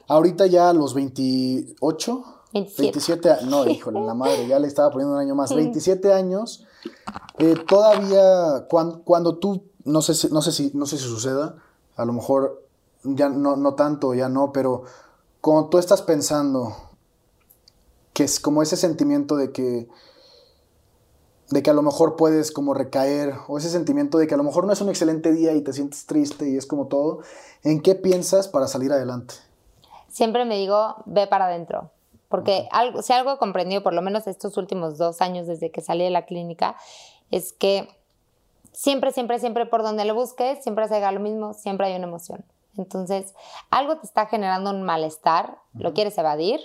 ahorita ya a los 28, 27. 27, a- no, híjole, la madre, ya le estaba poniendo un año más, 27 años, Eh, todavía, cuan- cuando, tú, no sé, si, no, sé si, no sé si suceda, a lo mejor ya no, no tanto, ya no, pero cuando tú estás pensando que es como ese sentimiento de que de que a lo mejor puedes como recaer o ese sentimiento de que a lo mejor no es un excelente día y te sientes triste y es como todo, ¿en qué piensas para salir adelante? Siempre me digo, ve para adentro. Porque algo, si algo he comprendido, por lo menos estos últimos dos años desde que salí de la clínica, es que siempre, siempre, siempre por donde lo busques, siempre se haga lo mismo, siempre hay una emoción. Entonces, algo te está generando un malestar, lo quieres evadir,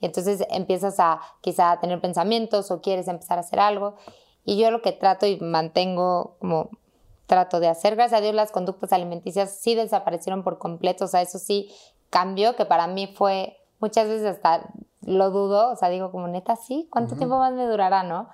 y entonces empiezas a quizá a tener pensamientos o quieres empezar a hacer algo. Y yo lo que trato y mantengo como trato de hacer, gracias a Dios las conductas alimenticias sí desaparecieron por completo, o sea, eso sí cambió, que para mí fue muchas veces hasta lo dudo, o sea, digo como neta, sí, ¿cuánto tiempo más me durará, no?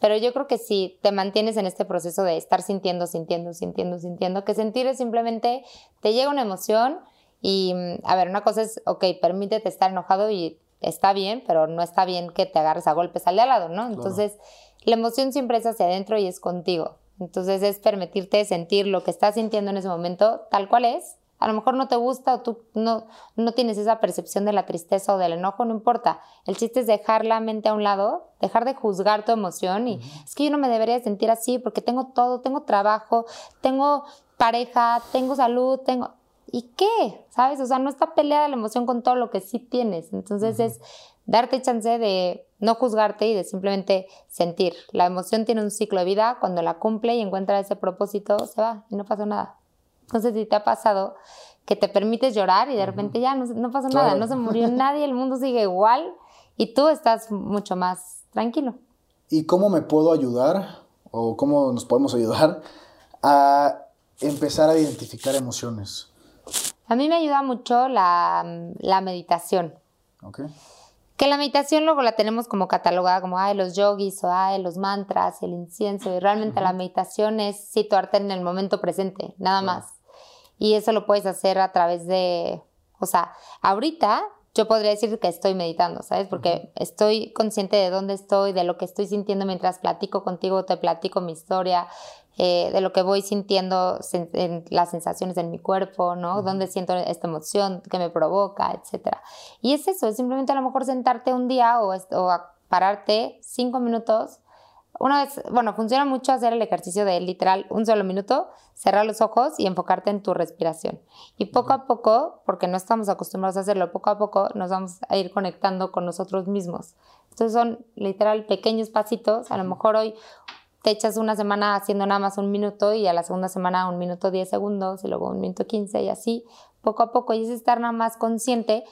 Pero yo creo que si te mantienes en este proceso de estar sintiendo, sintiendo, sintiendo, sintiendo, que sentir es simplemente, te llega una emoción y, mm, a ver, una cosa es, ok, permítete estar enojado y está bien, pero no está bien que te agarres a golpes al de al lado, ¿no? Entonces, la emoción siempre es hacia adentro y es contigo. Entonces, es permitirte sentir lo que estás sintiendo en ese momento tal cual es. A lo mejor no te gusta o tú no, no tienes esa percepción de la tristeza o del enojo, no importa. El chiste es dejar la mente a un lado, dejar de juzgar tu emoción y es que yo no me debería sentir así porque tengo todo, tengo trabajo, tengo pareja, tengo salud, tengo... ¿Y qué? ¿Sabes? O sea, no está peleada la emoción con todo lo que sí tienes. Entonces es darte chance de no juzgarte y de simplemente sentir. La emoción tiene un ciclo de vida, cuando la cumple y encuentra ese propósito, se va y no pasa nada. Entonces, si te ha pasado que te permites llorar y de repente ya no, no pasa nada, Claro. no se murió (laughs) nadie, el mundo sigue igual y tú estás mucho más tranquilo. ¿Y cómo me puedo ayudar o cómo nos podemos ayudar a empezar a identificar emociones? A mí me ayuda mucho la, la meditación. Que la meditación luego la tenemos como catalogada como, ay, los yogis o ay, los mantras, el incienso. Y realmente la meditación es situarte en el momento presente, nada más. Y eso lo puedes hacer a través de, o sea, ahorita yo podría decir que estoy meditando, ¿sabes? Porque estoy consciente de dónde estoy, de lo que estoy sintiendo mientras platico contigo, te platico mi historia, eh, de lo que voy sintiendo, sen- en las sensaciones en mi cuerpo, ¿no? Dónde siento esta emoción que me provoca, etcétera. Y es eso, es simplemente a lo mejor sentarte un día o, est- o a pararte cinco minutos. Una vez, bueno, funciona mucho hacer el ejercicio de literal un solo minuto, cerrar los ojos y enfocarte en tu respiración. Y poco a poco, porque no estamos acostumbrados a hacerlo, poco a poco nos vamos a ir conectando con nosotros mismos. Entonces son literal pequeños pasitos. A lo mejor hoy te echas una semana haciendo nada más un minuto y a la segunda semana un minuto 10 segundos y luego un minuto 15 y así, poco a poco. Y es estar nada más consciente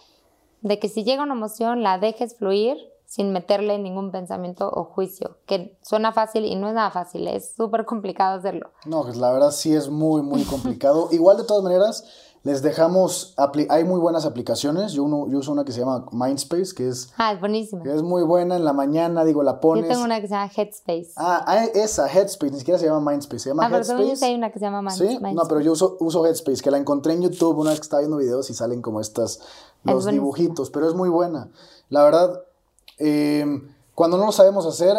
de que si llega una emoción la dejes fluir sin meterle ningún pensamiento o juicio, que suena fácil y no es nada fácil, es súper complicado hacerlo. No, pues la verdad sí es muy, muy complicado. Igual de todas maneras, les dejamos, hay muy buenas aplicaciones. Yo, uno, yo uso una que se llama Mindspace, que es, Ah, es buenísimo. que es muy buena en la mañana, digo, la Yo pones. tengo una que se llama Headspace. Ah, ah, esa, Headspace, ni siquiera se llama Mindspace, se llama Ah, pero según yo Headspace. sí hay una que se llama Mind- Sí, Mindspace. no, pero yo uso, uso Headspace, que la encontré en YouTube una vez que estaba viendo videos y salen como estas, los buenísima. dibujitos, pero es muy buena. La verdad, eh, cuando no lo sabemos hacer,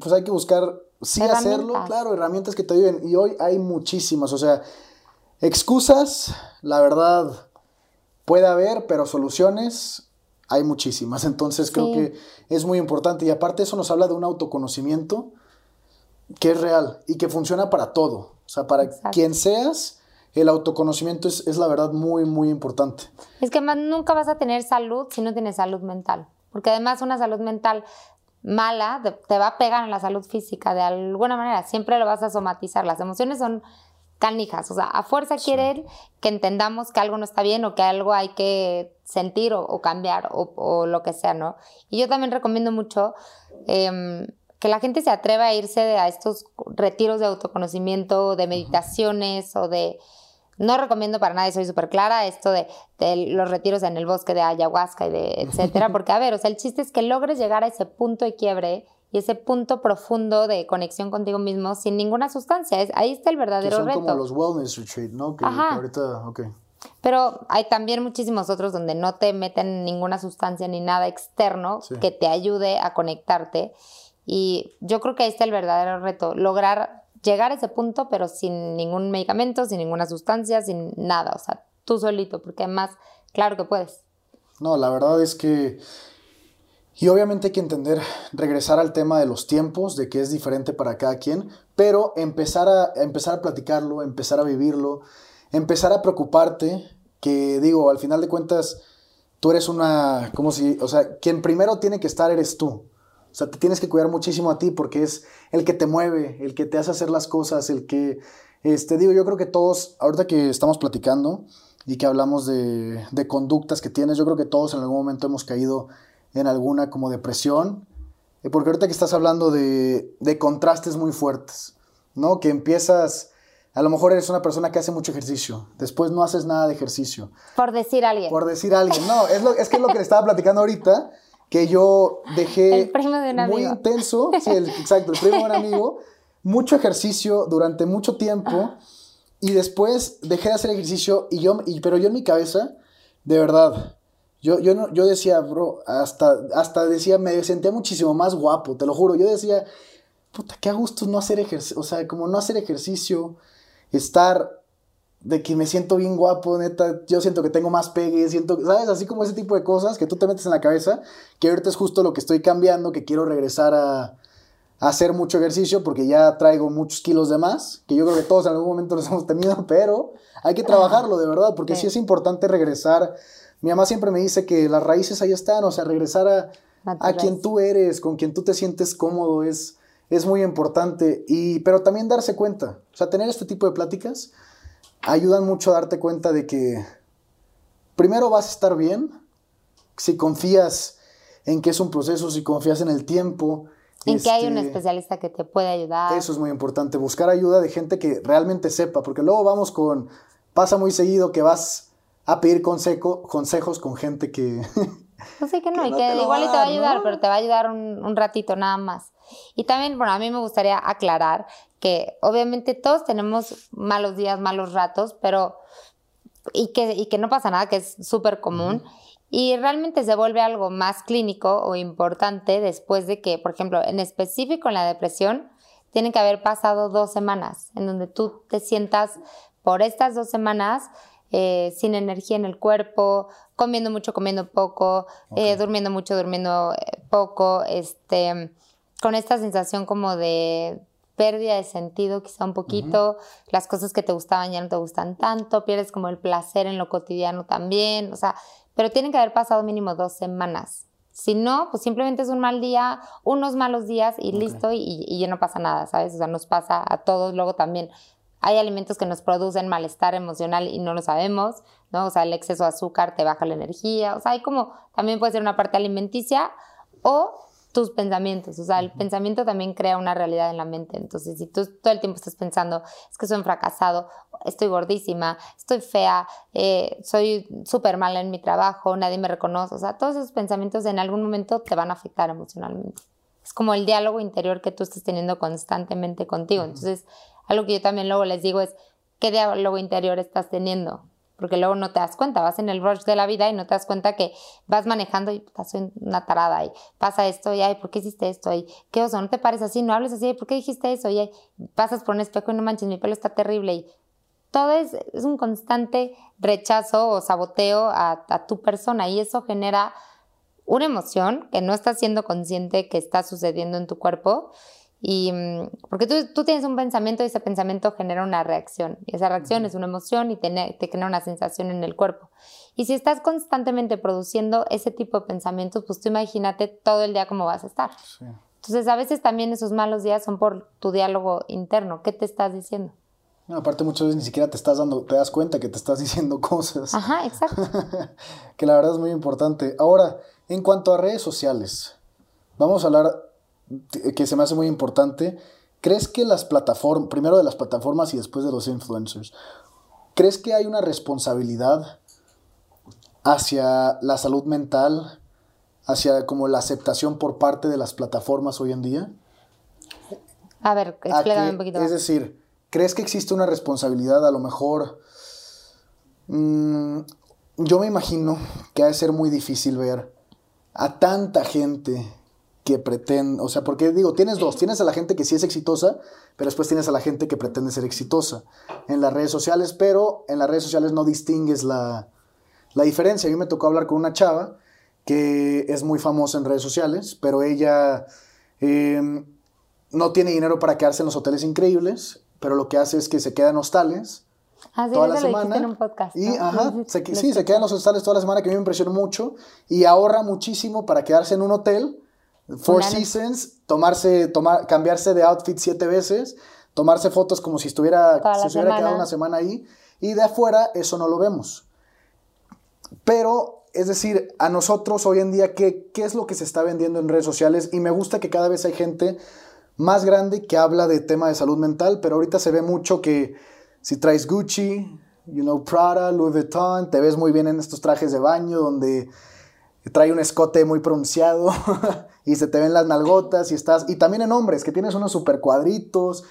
pues hay que buscar, sí hacerlo, claro, herramientas que te ayuden. Y hoy hay muchísimas, o sea, excusas, la verdad, puede haber, pero soluciones hay muchísimas. (laughs) Entonces creo Sí. que es muy importante. Y aparte eso nos habla de un autoconocimiento que es real y que funciona para todo. O sea, para Exacto. quien seas, el autoconocimiento es, es la verdad muy, muy importante. Es que nunca vas a tener salud si no tienes salud mental. Porque además una salud mental mala te, te va a pegar en la salud física de alguna manera. Siempre lo vas a somatizar. Las emociones son canijas. O sea, a fuerza quieren que entendamos que algo no está bien o que algo hay que sentir o, o cambiar o, o lo que sea, ¿no? Y yo también recomiendo mucho em, que la gente se atreva a irse a estos retiros de autoconocimiento, de meditaciones o de... No recomiendo para nadie, soy súper clara, esto de, de los retiros en el bosque de ayahuasca y de (laughs) etcétera, porque a ver, o sea, el chiste es que logres llegar a ese punto de quiebre y ese punto profundo de conexión contigo mismo sin ninguna sustancia. Es, ahí está el Que verdadero son reto. como los wellness retreat, ¿no? Que, que Ajá. ahorita, ok. Pero hay también muchísimos otros donde no te meten ninguna sustancia ni nada externo Sí. que te ayude a conectarte. Y yo creo que ahí está el verdadero reto, lograr llegar a ese punto, pero sin ningún medicamento, sin ninguna sustancia, sin nada, o sea, tú solito, porque además, claro que puedes. No, la verdad es que... Y obviamente hay que entender, regresar al tema de los tiempos, de que es diferente para cada quien, pero empezar a, empezar a platicarlo, empezar a vivirlo, empezar a preocuparte, que digo, al final de cuentas, tú eres una, como si, o sea, quien primero tiene que estar eres tú. O sea, te tienes que cuidar muchísimo a ti porque es el que te mueve, el que te hace hacer las cosas, el que, este, digo, yo creo que todos, ahorita que estamos platicando y que hablamos de, de conductas que tienes, yo creo que todos en algún momento hemos caído en alguna como depresión, eh, porque ahorita que estás hablando de, de contrastes muy fuertes, ¿no? Que empiezas, a lo mejor eres una persona que hace mucho ejercicio, después no haces nada de ejercicio. Por decir a alguien. Por decir a alguien, no, es, lo, es que es lo que le estaba platicando ahorita, que yo dejé El primo de un muy amigo. intenso, (laughs) sí, el- exacto, el primo de un amigo, mucho ejercicio durante mucho tiempo y después dejé de hacer ejercicio y yo, y- pero yo en mi cabeza, de verdad, yo, yo, no, yo decía, bro, hasta, hasta decía, me sentía muchísimo más guapo, te lo juro, yo decía, puta, qué a gusto no hacer ejercicio, o sea, como no hacer ejercicio, estar de que me siento bien guapo, neta, yo siento que tengo más pegue, siento, ¿sabes? Así como ese tipo de cosas que tú te metes en la cabeza, que ahorita es justo lo que estoy cambiando, que quiero regresar a, a hacer mucho ejercicio porque ya traigo muchos kilos de más, que yo creo que todos en algún momento los hemos tenido, (laughs) pero hay que trabajarlo de verdad, porque sí, Sí. es importante regresar. Mi mamá siempre me dice que las raíces ahí están, o sea, regresar a, A quien tú eres, con quien tú te sientes cómodo, es, es muy importante. Y, pero también darse cuenta, o sea, tener este tipo de pláticas ayudan mucho a darte cuenta de que primero vas a estar bien, si confías en que es un proceso, si confías en el tiempo. En que hay un este, especialista que te puede ayudar. Eso es muy importante, buscar ayuda de gente que realmente sepa, porque luego vamos con, pasa muy seguido que vas a pedir consejo, consejos con gente que... Pues sí que no, (laughs) que y no que igual va te va a dar, ayudar, ¿no? pero te va a ayudar un, un ratito nada más. Y también, bueno, a mí me gustaría aclarar que obviamente todos tenemos malos días, malos ratos, pero y que, y que no pasa nada, que es súper común. Y realmente se vuelve algo más clínico o importante después de que, por ejemplo, en específico en la depresión, tienen que haber pasado dos semanas en donde tú te sientas por estas dos semanas eh, sin energía en el cuerpo, comiendo mucho, comiendo poco, eh, durmiendo mucho, durmiendo eh, poco, este, con esta sensación como de pérdida de sentido quizá un poquito, las cosas que te gustaban ya no te gustan tanto, pierdes como el placer en lo cotidiano también, o sea, pero tienen que haber pasado mínimo dos semanas. Si no, pues simplemente es un mal día, unos malos días y listo, y, y ya no pasa nada, ¿sabes? O sea, nos pasa a todos. Luego también hay alimentos que nos producen malestar emocional y no lo sabemos, ¿no? O sea, el exceso de azúcar te baja la energía, o sea, hay como, también puede ser una parte alimenticia o tus pensamientos, o sea, el pensamiento también crea una realidad en la mente, entonces si tú todo el tiempo estás pensando, es que soy un fracasado, estoy gordísima, estoy fea, eh, soy súper mala en mi trabajo, nadie me reconoce, o sea, todos esos pensamientos en algún momento te van a afectar emocionalmente. Es como el diálogo interior que tú estás teniendo constantemente contigo. Entonces, algo que yo también luego les digo es, ¿qué diálogo interior estás teniendo? Porque luego no te das cuenta, vas en el rush de la vida y no te das cuenta que vas manejando y soy una tarada y pasa esto y ay, ¿por qué hiciste esto? Y qué oso, no te pares así, no hables así, "Ay, ¿por qué dijiste eso? Y ay, pasas por un espejo y no manches, mi pelo está terrible y todo es, es un constante rechazo o saboteo a, a tu persona y eso genera una emoción que no estás siendo consciente que está sucediendo en tu cuerpo. Y mm, porque tú, tú tienes un pensamiento y ese pensamiento genera una reacción. Y esa reacción es una emoción y te, te genera una sensación en el cuerpo. Y si estás constantemente produciendo ese tipo de pensamientos, pues tú imagínate todo el día cómo vas a estar. Sí. Entonces, a veces también esos malos días son por tu diálogo interno. ¿Qué te estás diciendo? No, aparte muchas veces ni siquiera te estás dando, te das cuenta que te estás (laughs) diciendo cosas. Ajá, exacto. (laughs) que la verdad es muy importante. Ahora, en cuanto a redes sociales, vamos a hablar que se me hace muy importante. ¿Crees que las plataformas, primero de las plataformas y después de los influencers, ¿crees que hay una responsabilidad hacia la salud mental, hacia como la aceptación por parte de las plataformas hoy en día? A ver, a explícame que- un poquito Es decir, ¿crees que existe una responsabilidad a lo mejor? mm, yo me imagino que ha de ser muy difícil ver a tanta gente que pretende, o sea, porque digo, tienes dos, tienes a la gente que sí es exitosa, pero después tienes a la gente que pretende ser exitosa en las redes sociales, pero en las redes sociales no distingues la, la diferencia. A mí me tocó hablar con una chava que es muy famosa en redes sociales, pero ella eh, no tiene dinero para quedarse en los hoteles increíbles, pero lo que hace es que se queda en hostales Ah, sí, toda la lo semana. en un podcast. Y, ¿no? ajá, se, sí, se queda en los hostales toda la semana, que a mí me impresionó mucho. Y ahorra muchísimo para quedarse en un hotel, Four. Seasons, tomarse, tomar, cambiarse de outfit siete veces, tomarse fotos como si estuviera, si se hubiera quedado una semana ahí. Y de afuera eso no lo vemos. Pero, es decir, a nosotros hoy en día, ¿qué, ¿qué es lo que se está vendiendo en redes sociales? Y me gusta que cada vez hay gente más grande que habla de tema de salud mental, pero ahorita se ve mucho que si traes Gucci, you know, Prada, Louis Vuitton, te ves muy bien en estos trajes de baño donde trae un escote muy pronunciado (laughs) y se te ven las nalgotas y estás, y también en hombres, que tienes unos super cuadritos.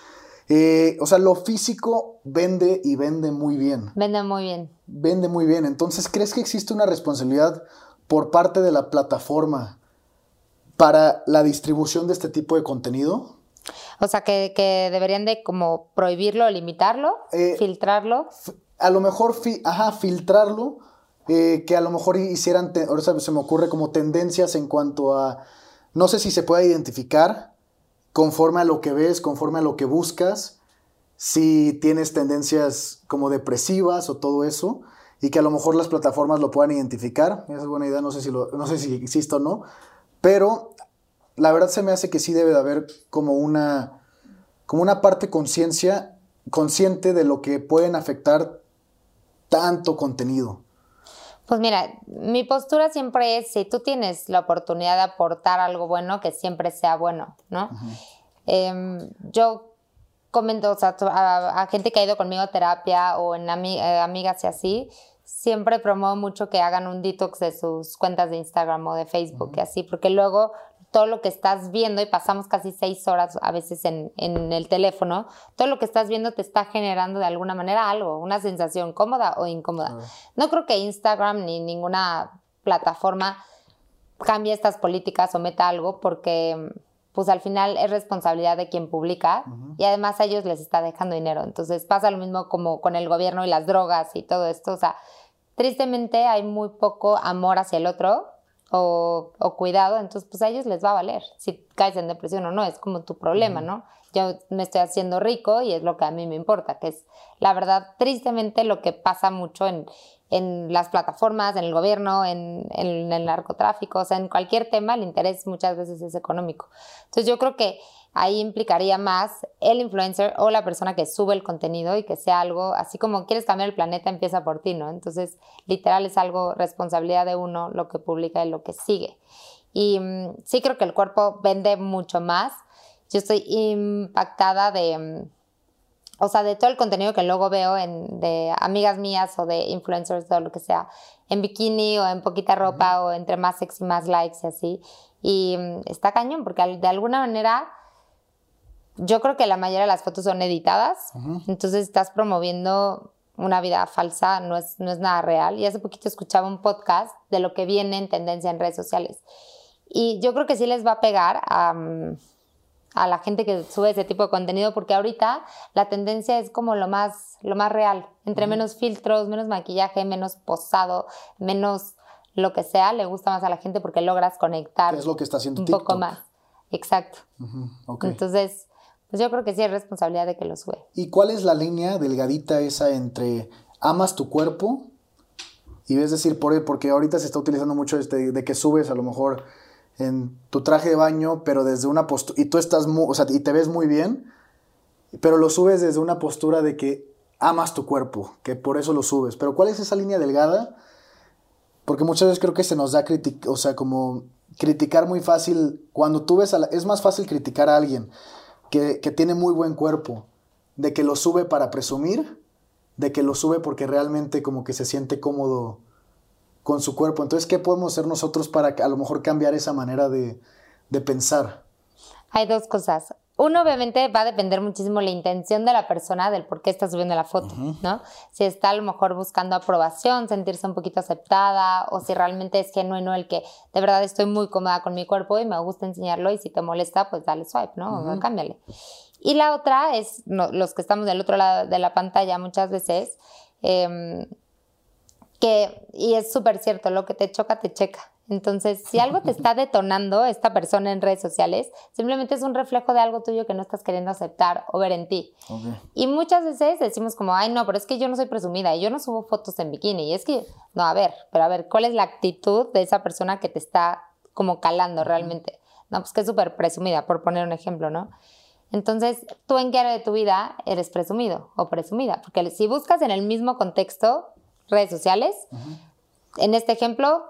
eh, o sea, lo físico vende y vende muy bien Vende muy bien. vende muy bien. Entonces, ¿crees que existe una responsabilidad por parte de la plataforma para la distribución de este tipo de contenido? O sea, que, que deberían de como prohibirlo, limitarlo, Eh, filtrarlo. A lo mejor, fi- ajá, filtrarlo, eh, que a lo mejor hicieran, ahora se me ocurre como tendencias en cuanto a, no sé si se puede identificar conforme a lo que ves, conforme a lo que buscas, si tienes tendencias como depresivas o todo eso, y que a lo mejor las plataformas lo puedan identificar. Esa es buena idea, no sé si, no sé si existe o no, pero la verdad se me hace que sí debe de haber como una, como una parte conciencia, consciente de lo que pueden afectar tanto contenido. Pues mira, mi postura siempre es, si tú tienes la oportunidad de aportar algo bueno, que siempre sea bueno, ¿no? Em, yo comento, o sea, a, a gente que ha ido conmigo a terapia o en ami- eh, amigas y así, siempre promuevo mucho que hagan un detox de sus cuentas de Instagram o de Facebook y así, porque luego todo lo que estás viendo, y pasamos casi seis horas a veces en, en el teléfono, todo lo que estás viendo te está generando de alguna manera algo, una sensación cómoda o incómoda. No creo que Instagram ni ninguna plataforma cambie estas políticas o meta algo porque pues al final es responsabilidad de quien publica y además a ellos les está dejando dinero. Entonces pasa lo mismo como con el gobierno y las drogas y todo esto. O sea, tristemente hay muy poco amor hacia el otro o, o cuidado, entonces pues a ellos les va a valer si caes en depresión o no, es como tu problema, ¿no? Yo me estoy haciendo rico y es lo que a mí me importa, que es la verdad, tristemente lo que pasa mucho en, en las plataformas, en el gobierno, en, en el narcotráfico, o sea, en cualquier tema, el interés muchas veces es económico. Entonces yo creo que ahí implicaría más el influencer o la persona que sube el contenido y que sea algo, así como quieres cambiar el planeta, empieza por ti, ¿no? Entonces, literal es algo responsabilidad de uno lo que publica y lo que sigue. Y mm, sí creo que el cuerpo vende mucho más. Yo estoy impactada de, mm, o sea, de todo el contenido que luego veo en, de amigas mías o de influencers o lo que sea, en bikini o en poquita ropa o entre más sexy, más likes y así. Y mm, está cañón porque de alguna manera yo creo que la mayoría de las fotos son editadas, entonces estás promoviendo una vida falsa, no es, no es nada real. Y hace poquito escuchaba un podcast de lo que viene en tendencia en redes sociales. Y yo creo que sí les va a pegar a, a la gente que sube ese tipo de contenido, porque ahorita la tendencia es como lo más, lo más real. Entre menos filtros, menos maquillaje, menos posado, menos lo que sea, le gusta más a la gente porque logras conectar ¿Qué es lo que está haciendo un TikTok? poco más. Exacto. Ujú, ok. Entonces, pues yo creo que sí es responsabilidad de que lo sube. ¿Y cuál es la línea delgadita esa entre amas tu cuerpo y es decir, por, porque ahorita se está utilizando mucho este, de que subes a lo mejor en tu traje de baño, pero desde una postura, y tú estás, muy, o sea, y te ves muy bien, pero lo subes desde una postura de que amas tu cuerpo, que por eso lo subes. Pero ¿cuál es esa línea delgada? Porque muchas veces creo que se nos da criticar, o sea, como criticar muy fácil, cuando tú ves, es más fácil criticar a alguien que, tiene muy buen cuerpo, de que lo sube para presumir, de que lo sube porque realmente como que se siente cómodo con su cuerpo. Entonces, ¿qué podemos hacer nosotros para a lo mejor cambiar esa manera de, de pensar? Hay dos cosas. Uno obviamente va a depender muchísimo la intención de la persona del por qué está subiendo la foto, ¿no? Si está a lo mejor buscando aprobación, sentirse un poquito aceptada, o si realmente es genuino el que de verdad estoy muy cómoda con mi cuerpo y me gusta enseñarlo y si te molesta, pues dale swipe, ¿no? O cámbiale. Y la otra es los que estamos del otro lado de la pantalla muchas veces, em, que, y es súper cierto, lo que te choca, te checa. Entonces, si algo te está detonando esta persona en redes sociales, simplemente es un reflejo de algo tuyo que no estás queriendo aceptar o ver en ti. Y muchas veces decimos como, ay, no, pero es que yo no soy presumida y yo no subo fotos en bikini. Y es que, no, a ver, pero a ver, ¿cuál es la actitud de esa persona que te está como calando realmente? No, pues que es súper presumida, por poner un ejemplo, ¿no? Entonces, ¿tú en qué área de tu vida eres presumido o presumida? Porque si buscas en el mismo contexto redes sociales, en este ejemplo,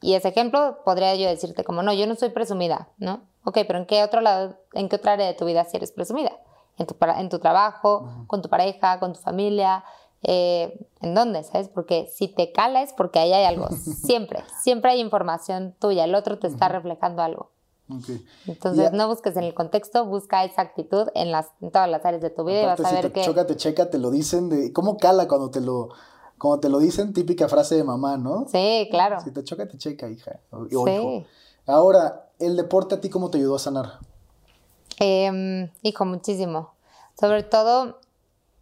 y ese ejemplo podría yo decirte como, no, yo no soy presumida, ¿no? Ok, pero ¿en qué otro lado, en qué otra área de tu vida si eres presumida? En tu, en tu trabajo, con tu pareja, con tu familia, eh, ¿en dónde? ¿Sabes? Porque si te cala es porque ahí hay algo, (laughs) siempre, siempre hay información tuya, el otro te está reflejando algo. Entonces, no busques en el contexto, busca esa actitud en, las, en todas las áreas de tu vida y vas a ver si te que... choca, te checa, te lo dicen de... ¿Cómo cala cuando te lo como te lo dicen, típica frase de mamá, ¿no? Sí, claro. Si te choca, te checa, hija. O, sí. Ahora, ¿el deporte a ti cómo te ayudó a sanar? Eh, hijo, muchísimo. Sobre todo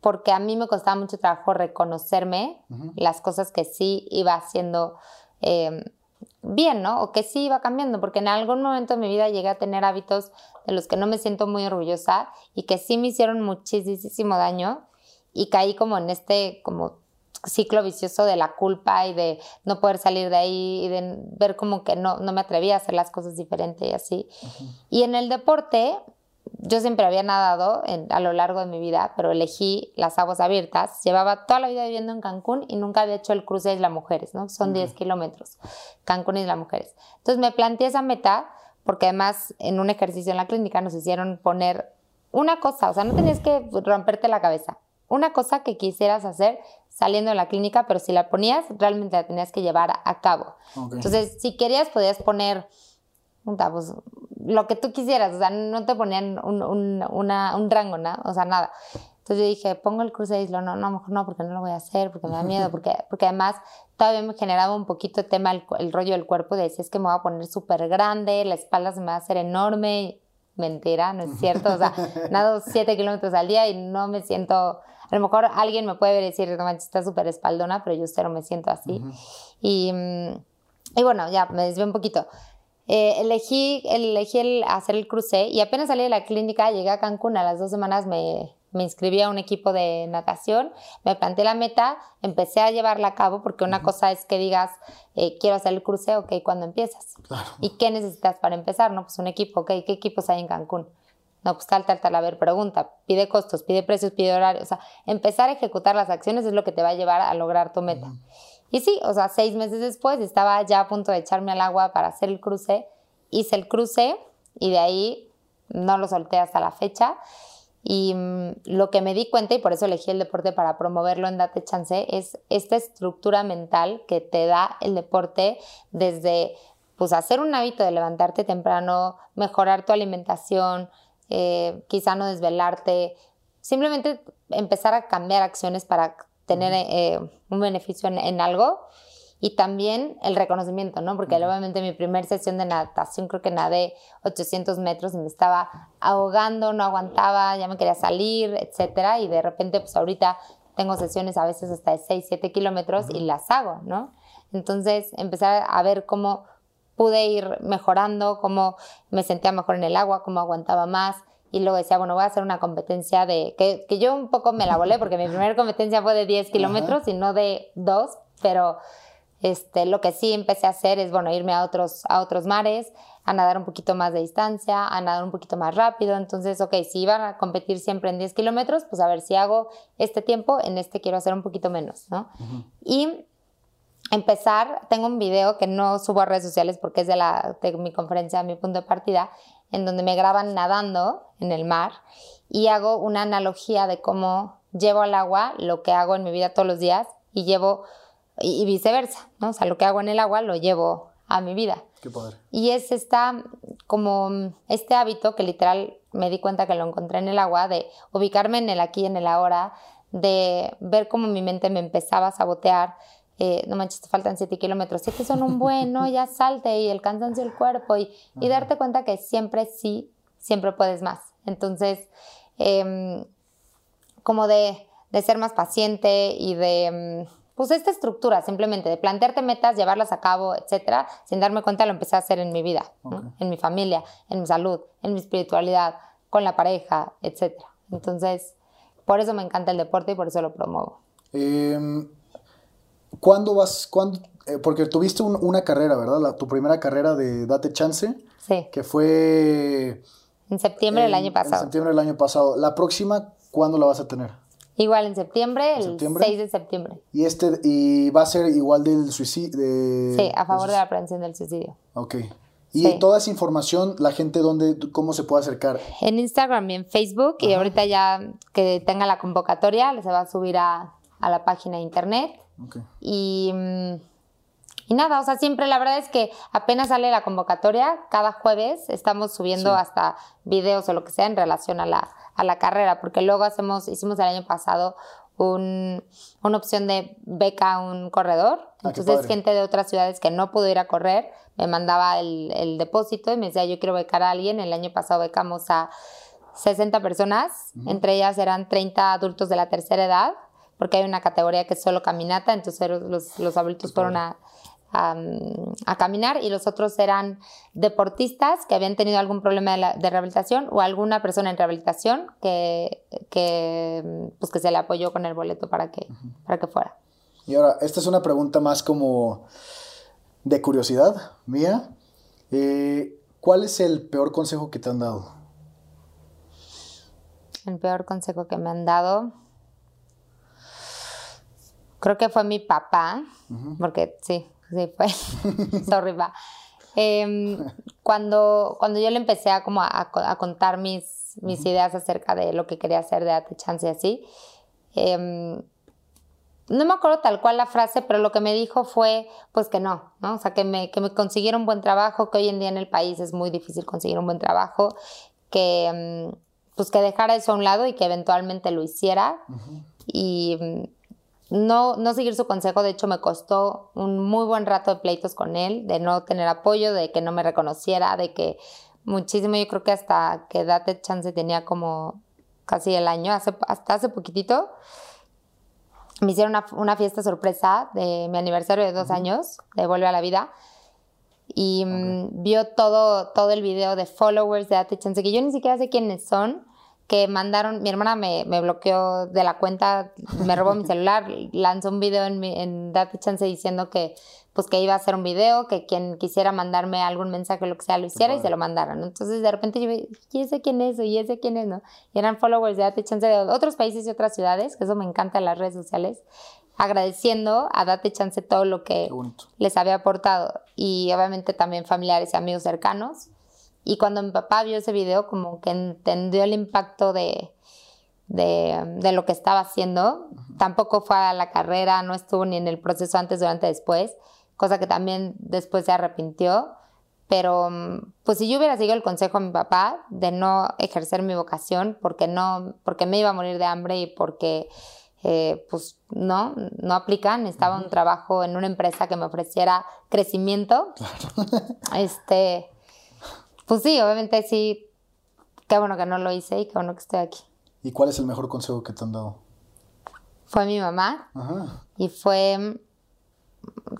porque a mí me costaba mucho trabajo reconocerme las cosas que sí iba haciendo em, bien, ¿no? O que sí iba cambiando, porque en algún momento de mi vida llegué a tener hábitos de los que no me siento muy orgullosa y que sí me hicieron muchísimo daño y caí como en este como ciclo vicioso de la culpa y de no poder salir de ahí y de ver como que no, no me atrevía a hacer las cosas diferentes y así. Y en el deporte, yo siempre había nadado a lo largo de mi vida, pero elegí las aguas abiertas. Llevaba toda la vida viviendo en Cancún y nunca había hecho el cruce de Isla Mujeres, ¿no? Son 10 kilómetros, Cancún Isla Mujeres. Entonces me planteé esa meta porque además en un ejercicio en la clínica nos hicieron poner una cosa, o sea, no tenías que romperte la cabeza, una cosa que quisieras hacer saliendo de la clínica, pero si la ponías, realmente la tenías que llevar a cabo. Entonces, si querías, podías poner pues, lo que tú quisieras, o sea, no te ponían un, un, una, un rango, ¿no? o sea, nada. Entonces yo dije, pongo el cruce de isla, no, no, mejor no, porque no lo voy a hacer, porque me da miedo, porque, porque además todavía me generaba un poquito el tema, el, rollo del cuerpo, de decir, es que me voy a poner súper grande, la espalda se me va a hacer enorme, mentira, no es cierto, o sea, nado 7 kilómetros al día y no me siento a lo mejor alguien me puede decir, no manches, está súper espaldona, pero yo cero me siento así. Y, mm, y, bueno, ya me desvié un poquito. Eh, elegí, elegí el, hacer el cruce y apenas salí de la clínica, llegué a Cancún, a las dos semanas me, me inscribí a un equipo de natación, me planteé la meta, empecé a llevarla a cabo porque una cosa es que digas, eh, quiero hacer el cruce, ok, ¿cuándo empiezas? ¿Y qué necesitas para empezar? No, pues un equipo, ok, ¿qué equipos hay en Cancún? No, pues tal, tal, tal, a ver, pregunta, pide costos, pide precios, pide horarios. O sea, empezar a ejecutar las acciones es lo que te va a llevar a lograr tu meta. Y sí, o sea, seis meses después estaba ya a punto de echarme al agua para hacer el cruce. Hice el cruce y de ahí no lo solté hasta la fecha. Y mm, lo que me di cuenta, y por eso elegí el deporte para promoverlo en Date Chance, es esta estructura mental que te da el deporte desde pues hacer un hábito de levantarte temprano, mejorar tu alimentación, eh, quizá no desvelarte, simplemente empezar a cambiar acciones para tener eh, un beneficio en, algo. Y también el reconocimiento, ¿no? Porque obviamente mi primera sesión de natación creo que nadé 800 metros y me estaba ahogando, no aguantaba, ya me quería salir, etcétera, y de repente pues ahorita tengo sesiones a veces hasta de 6, 7 kilómetros y las hago, ¿no? Entonces empezar a ver cómo pude ir mejorando, cómo me sentía mejor en el agua, cómo aguantaba más. Y luego decía, bueno, voy a hacer una competencia de, que, que yo un poco me la volé porque mi primera competencia fue de 10 kilómetros y no de 2, pero este, lo que sí empecé a hacer es, bueno, irme a otros, a otros mares, a nadar un poquito más de distancia, a nadar un poquito más rápido. Entonces, ok, si iban a competir siempre en 10 kilómetros, pues a ver si hago este tiempo, en este quiero hacer un poquito menos, ¿no? Y empezar, tengo un video que no subo a redes sociales porque es de, la, de mi conferencia, mi punto de partida, en donde me graban nadando en el mar y hago una analogía de cómo llevo al agua lo que hago en mi vida todos los días y llevo y, viceversa, ¿no? O sea, lo que hago en el agua lo llevo a mi vida. Qué padre. Y es esta, como este hábito que literal me di cuenta que lo encontré en el agua, de ubicarme en el aquí y en el ahora, de ver cómo mi mente me empezaba a sabotear. Eh, no manches, te faltan 7 kilómetros, 7 son un buen, no, (laughs) ya salte y el cansancio del cuerpo y, y darte cuenta que siempre sí, siempre puedes más. Entonces, em, como de, de ser más paciente y de, mm, pues esta estructura simplemente, de plantearte metas, llevarlas a cabo, etcétera, sin darme cuenta lo empecé a hacer en mi vida, en mi familia, en mi salud, en mi espiritualidad, con la pareja, etcétera. Entonces, por eso me encanta el deporte y por eso lo promuevo. Em, ¿Cuándo vas? Cuándo, eh, porque tuviste un- una carrera, ¿verdad? La- tu primera carrera de Date Chance, Sí, que fue... en septiembre del en- año En pasado. septiembre del año pasado. La próxima, ¿cuándo la vas a tener? Igual en septiembre, el septiembre? 6 de septiembre. Y este, y va a ser igual del suicidio. Sí, a favor de la prevención del suicidio. Ok. Y Sí. toda esa información, la gente, ¿dónde, cómo se puede acercar? En Instagram y en Facebook, y ahorita ya que tenga la convocatoria, se va a subir a, a la página de internet. Ok. Y, mm, y nada, o sea, siempre la verdad es que apenas sale la convocatoria, cada jueves estamos subiendo Sí. hasta videos o lo que sea en relación a la, a la carrera, porque luego hacemos, hicimos el año pasado un- una opción de beca a un corredor. Ah, Entonces, gente de otras ciudades que no pudo ir a correr me mandaba el, el depósito y me decía, yo quiero becar a alguien. El año pasado becamos a 60 personas, entre ellas eran 30 adultos de la tercera edad, porque hay una categoría que es solo caminata, entonces los, los adultos fueron a, a, a caminar y los otros eran deportistas que habían tenido algún problema de, la- de rehabilitación o alguna persona en rehabilitación que, que, pues que se le apoyó con el boleto para que, para que fuera. Y ahora, esta es una pregunta más como de curiosidad mía. Eh, ¿Cuál es el peor consejo que te han dado? El peor consejo que me han dado. Creo que fue mi papá, porque sí, sí fue. (laughs) Sorry. Em, cuando, cuando yo le empecé a, como a, a contar mis, mis ideas acerca de lo que quería hacer de Date Chance y así, em, no me acuerdo tal cual la frase, pero lo que me dijo fue, pues que no, ¿no? O sea, que me, que me consiguiera un buen trabajo, que hoy en día en el país es muy difícil conseguir un buen trabajo, que, mm, pues que dejara eso a un lado y que eventualmente lo hiciera. Y no, no seguir su consejo, de hecho, me costó un muy buen rato de pleitos con él, de no tener apoyo, de que no me reconociera, de que muchísimo, yo creo que hasta que Date Chance tenía como casi el año, hace, hasta hace poquitito, me hicieron una, una fiesta sorpresa de mi aniversario de dos años, de Vuelve a la Vida, y mm, vio todo, todo el video de followers de Date Chance, que yo ni siquiera sé quiénes son, que mandaron, mi hermana me, me bloqueó de la cuenta, me robó mi (laughs) celular, lanzó un video en, mi, en Date Chance diciendo que pues que iba a hacer un video, que quien quisiera mandarme algún mensaje lo que sea lo hiciera y se lo mandaran. ¿no? Entonces de repente yo vi, ¿y ese quién es? ¿Y ese quién es? ¿no? Y eran followers de Date Chance de otros países y otras ciudades, que eso me encanta en las redes sociales, agradeciendo a Date Chance todo lo que les había aportado y obviamente también familiares y amigos cercanos. Y cuando mi papá vio ese video, como que entendió el impacto de, de, de lo que estaba haciendo. Tampoco fue a la carrera, no estuvo ni en el proceso antes, durante, después, cosa que también después se arrepintió. Pero mm, pues si yo hubiera seguido el consejo de mi papá de no ejercer mi vocación porque no, porque me iba a morir de hambre y porque eh, pues no, no aplican. Estaba un trabajo en una empresa que me ofreciera crecimiento. Este, pues sí, obviamente sí. Qué bueno que no lo hice y qué bueno que estoy aquí. ¿Y cuál es el mejor consejo que te han dado? Fue mi mamá Ajá. y fue.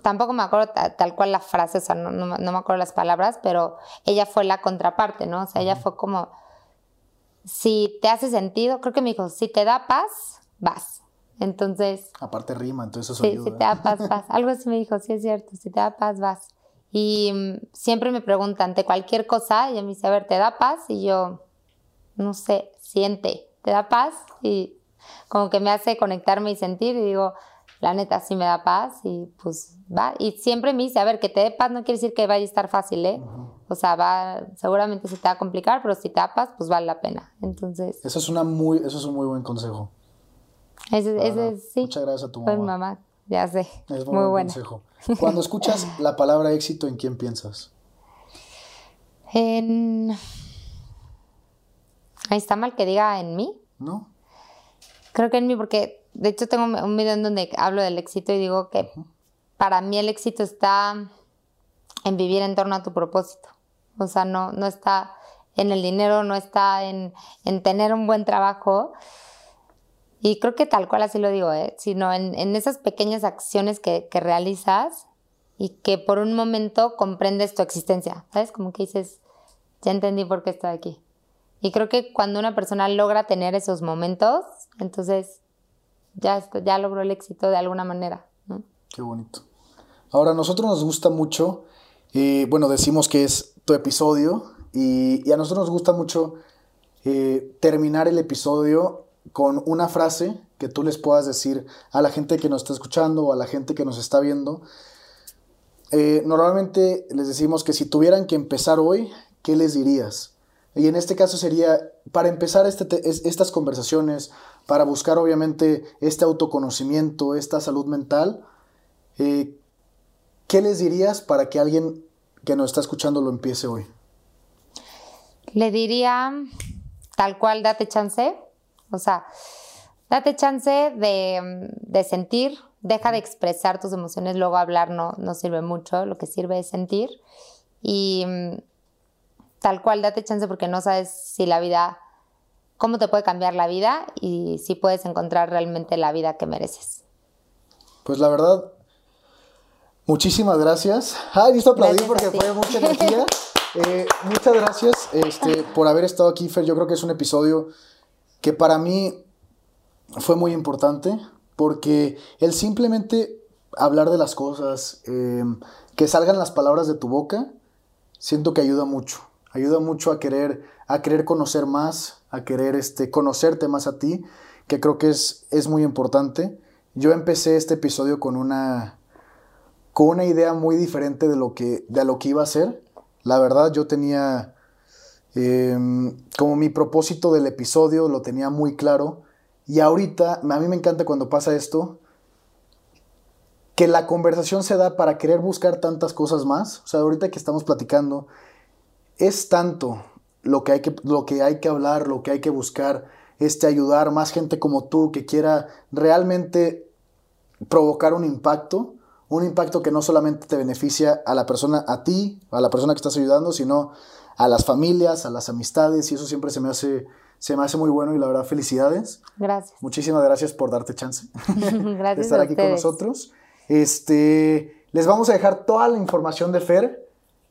Tampoco me acuerdo ta- tal cual la frase, o sea, no, no, me- no me acuerdo las palabras, pero ella fue la contraparte, ¿no? O sea, ella fue como. Si te hace sentido, creo que me dijo, si te da paz, vas. Entonces, Aparte rima, entonces eso Sí, ayuda. si te da paz, vas. (laughs) Algo así me dijo, sí es cierto, si te da paz, vas. Y mm, siempre me preguntan ante cualquier cosa, ella me dice, a ver, ¿te da paz? Y yo, no sé, siente, ¿te da paz? Y como que me hace conectarme y sentir y digo, la neta sí me da paz y pues va. Y siempre me dice, a ver, que te dé paz no quiere decir que vaya a estar fácil, ¿eh? O sea, va, seguramente se te va a complicar, pero si te da paz, pues vale la pena. Entonces, Eso es, una muy, eso es un muy buen consejo. ese, ese sí. Muchas gracias a tu Fue mi mamá. mamá, ya sé. Es muy buen buena. consejo. Cuando escuchas la palabra éxito, ¿en quién piensas? En... Ahí está mal que diga en mí. ¿No? Creo que en mí, porque de hecho tengo un video en donde hablo del éxito y digo que para mí el éxito está en vivir en torno a tu propósito. O sea, no, no está en el dinero, no está en, en tener un buen trabajo. Y creo que tal cual así lo digo, ¿eh? sino en, en esas pequeñas acciones que, que realizas y que por un momento comprendes tu existencia, ¿sabes? Como que dices, ya entendí por qué estoy aquí. Y creo que cuando una persona logra tener esos momentos, entonces ya, ya logró el éxito de alguna manera. ¿no? Qué bonito. Ahora, a nosotros nos gusta mucho, eh, bueno, decimos que es tu episodio y, y a nosotros nos gusta mucho eh, terminar el episodio con una frase que tú les puedas decir a la gente que nos está escuchando o a la gente que nos está viendo. Eh, normalmente les decimos que si tuvieran que empezar hoy, ¿qué les dirías? Y en este caso sería, para empezar este te- es- estas conversaciones, para buscar obviamente este autoconocimiento, esta salud mental, eh, ¿qué les dirías para que alguien que nos está escuchando lo empiece hoy? Le diría tal cual, date chance. O sea, date chance de, de sentir, deja de expresar tus emociones, luego hablar no, no sirve mucho, lo que sirve es sentir. Y tal cual, date chance porque no sabes si la vida, cómo te puede cambiar la vida y si puedes encontrar realmente la vida que mereces. Pues la verdad, muchísimas gracias. Ay, listo aplaudir porque fue mucha energía. (laughs) Eh, muchas gracias este, por haber estado aquí, Fer. Yo creo que es un episodio que para mí fue muy importante porque el simplemente hablar de las cosas, eh, que salgan las palabras de tu boca, siento que ayuda mucho. Ayuda mucho a querer, a querer conocer más, a querer este, conocerte más a ti, que creo que es, es muy importante. Yo empecé este episodio con una, con una idea muy diferente de lo que, de lo que iba a ser. La verdad, yo tenía eh, como mi propósito del episodio, lo tenía muy claro. Y ahorita, a mí me encanta cuando pasa esto, que la conversación se da para querer buscar tantas cosas más. O sea, ahorita que estamos platicando, es tanto lo que hay que, lo que, hay que hablar, lo que hay que buscar, este, ayudar más gente como tú que quiera realmente provocar un impacto, un impacto que no solamente te beneficia a la persona, a ti, a la persona que estás ayudando, sino a las familias, a las amistades, y eso siempre se me hace, se me hace muy bueno y la verdad felicidades. Gracias. Muchísimas gracias por darte chance (laughs) de Gracias estar a aquí con nosotros. Este, les vamos a dejar toda la información de Fer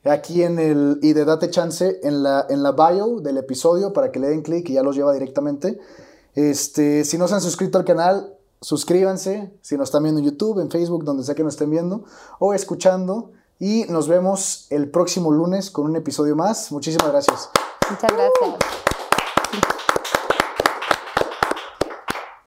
aquí en el y de Date Chance en la, en la bio del episodio para que le den clic y ya los lleva directamente. Este, si no se han suscrito al canal, suscríbanse. Si nos están viendo en YouTube, en Facebook, donde sea que nos estén viendo o escuchando. Y nos vemos el próximo lunes con un episodio más. Muchísimas gracias. Muchas gracias.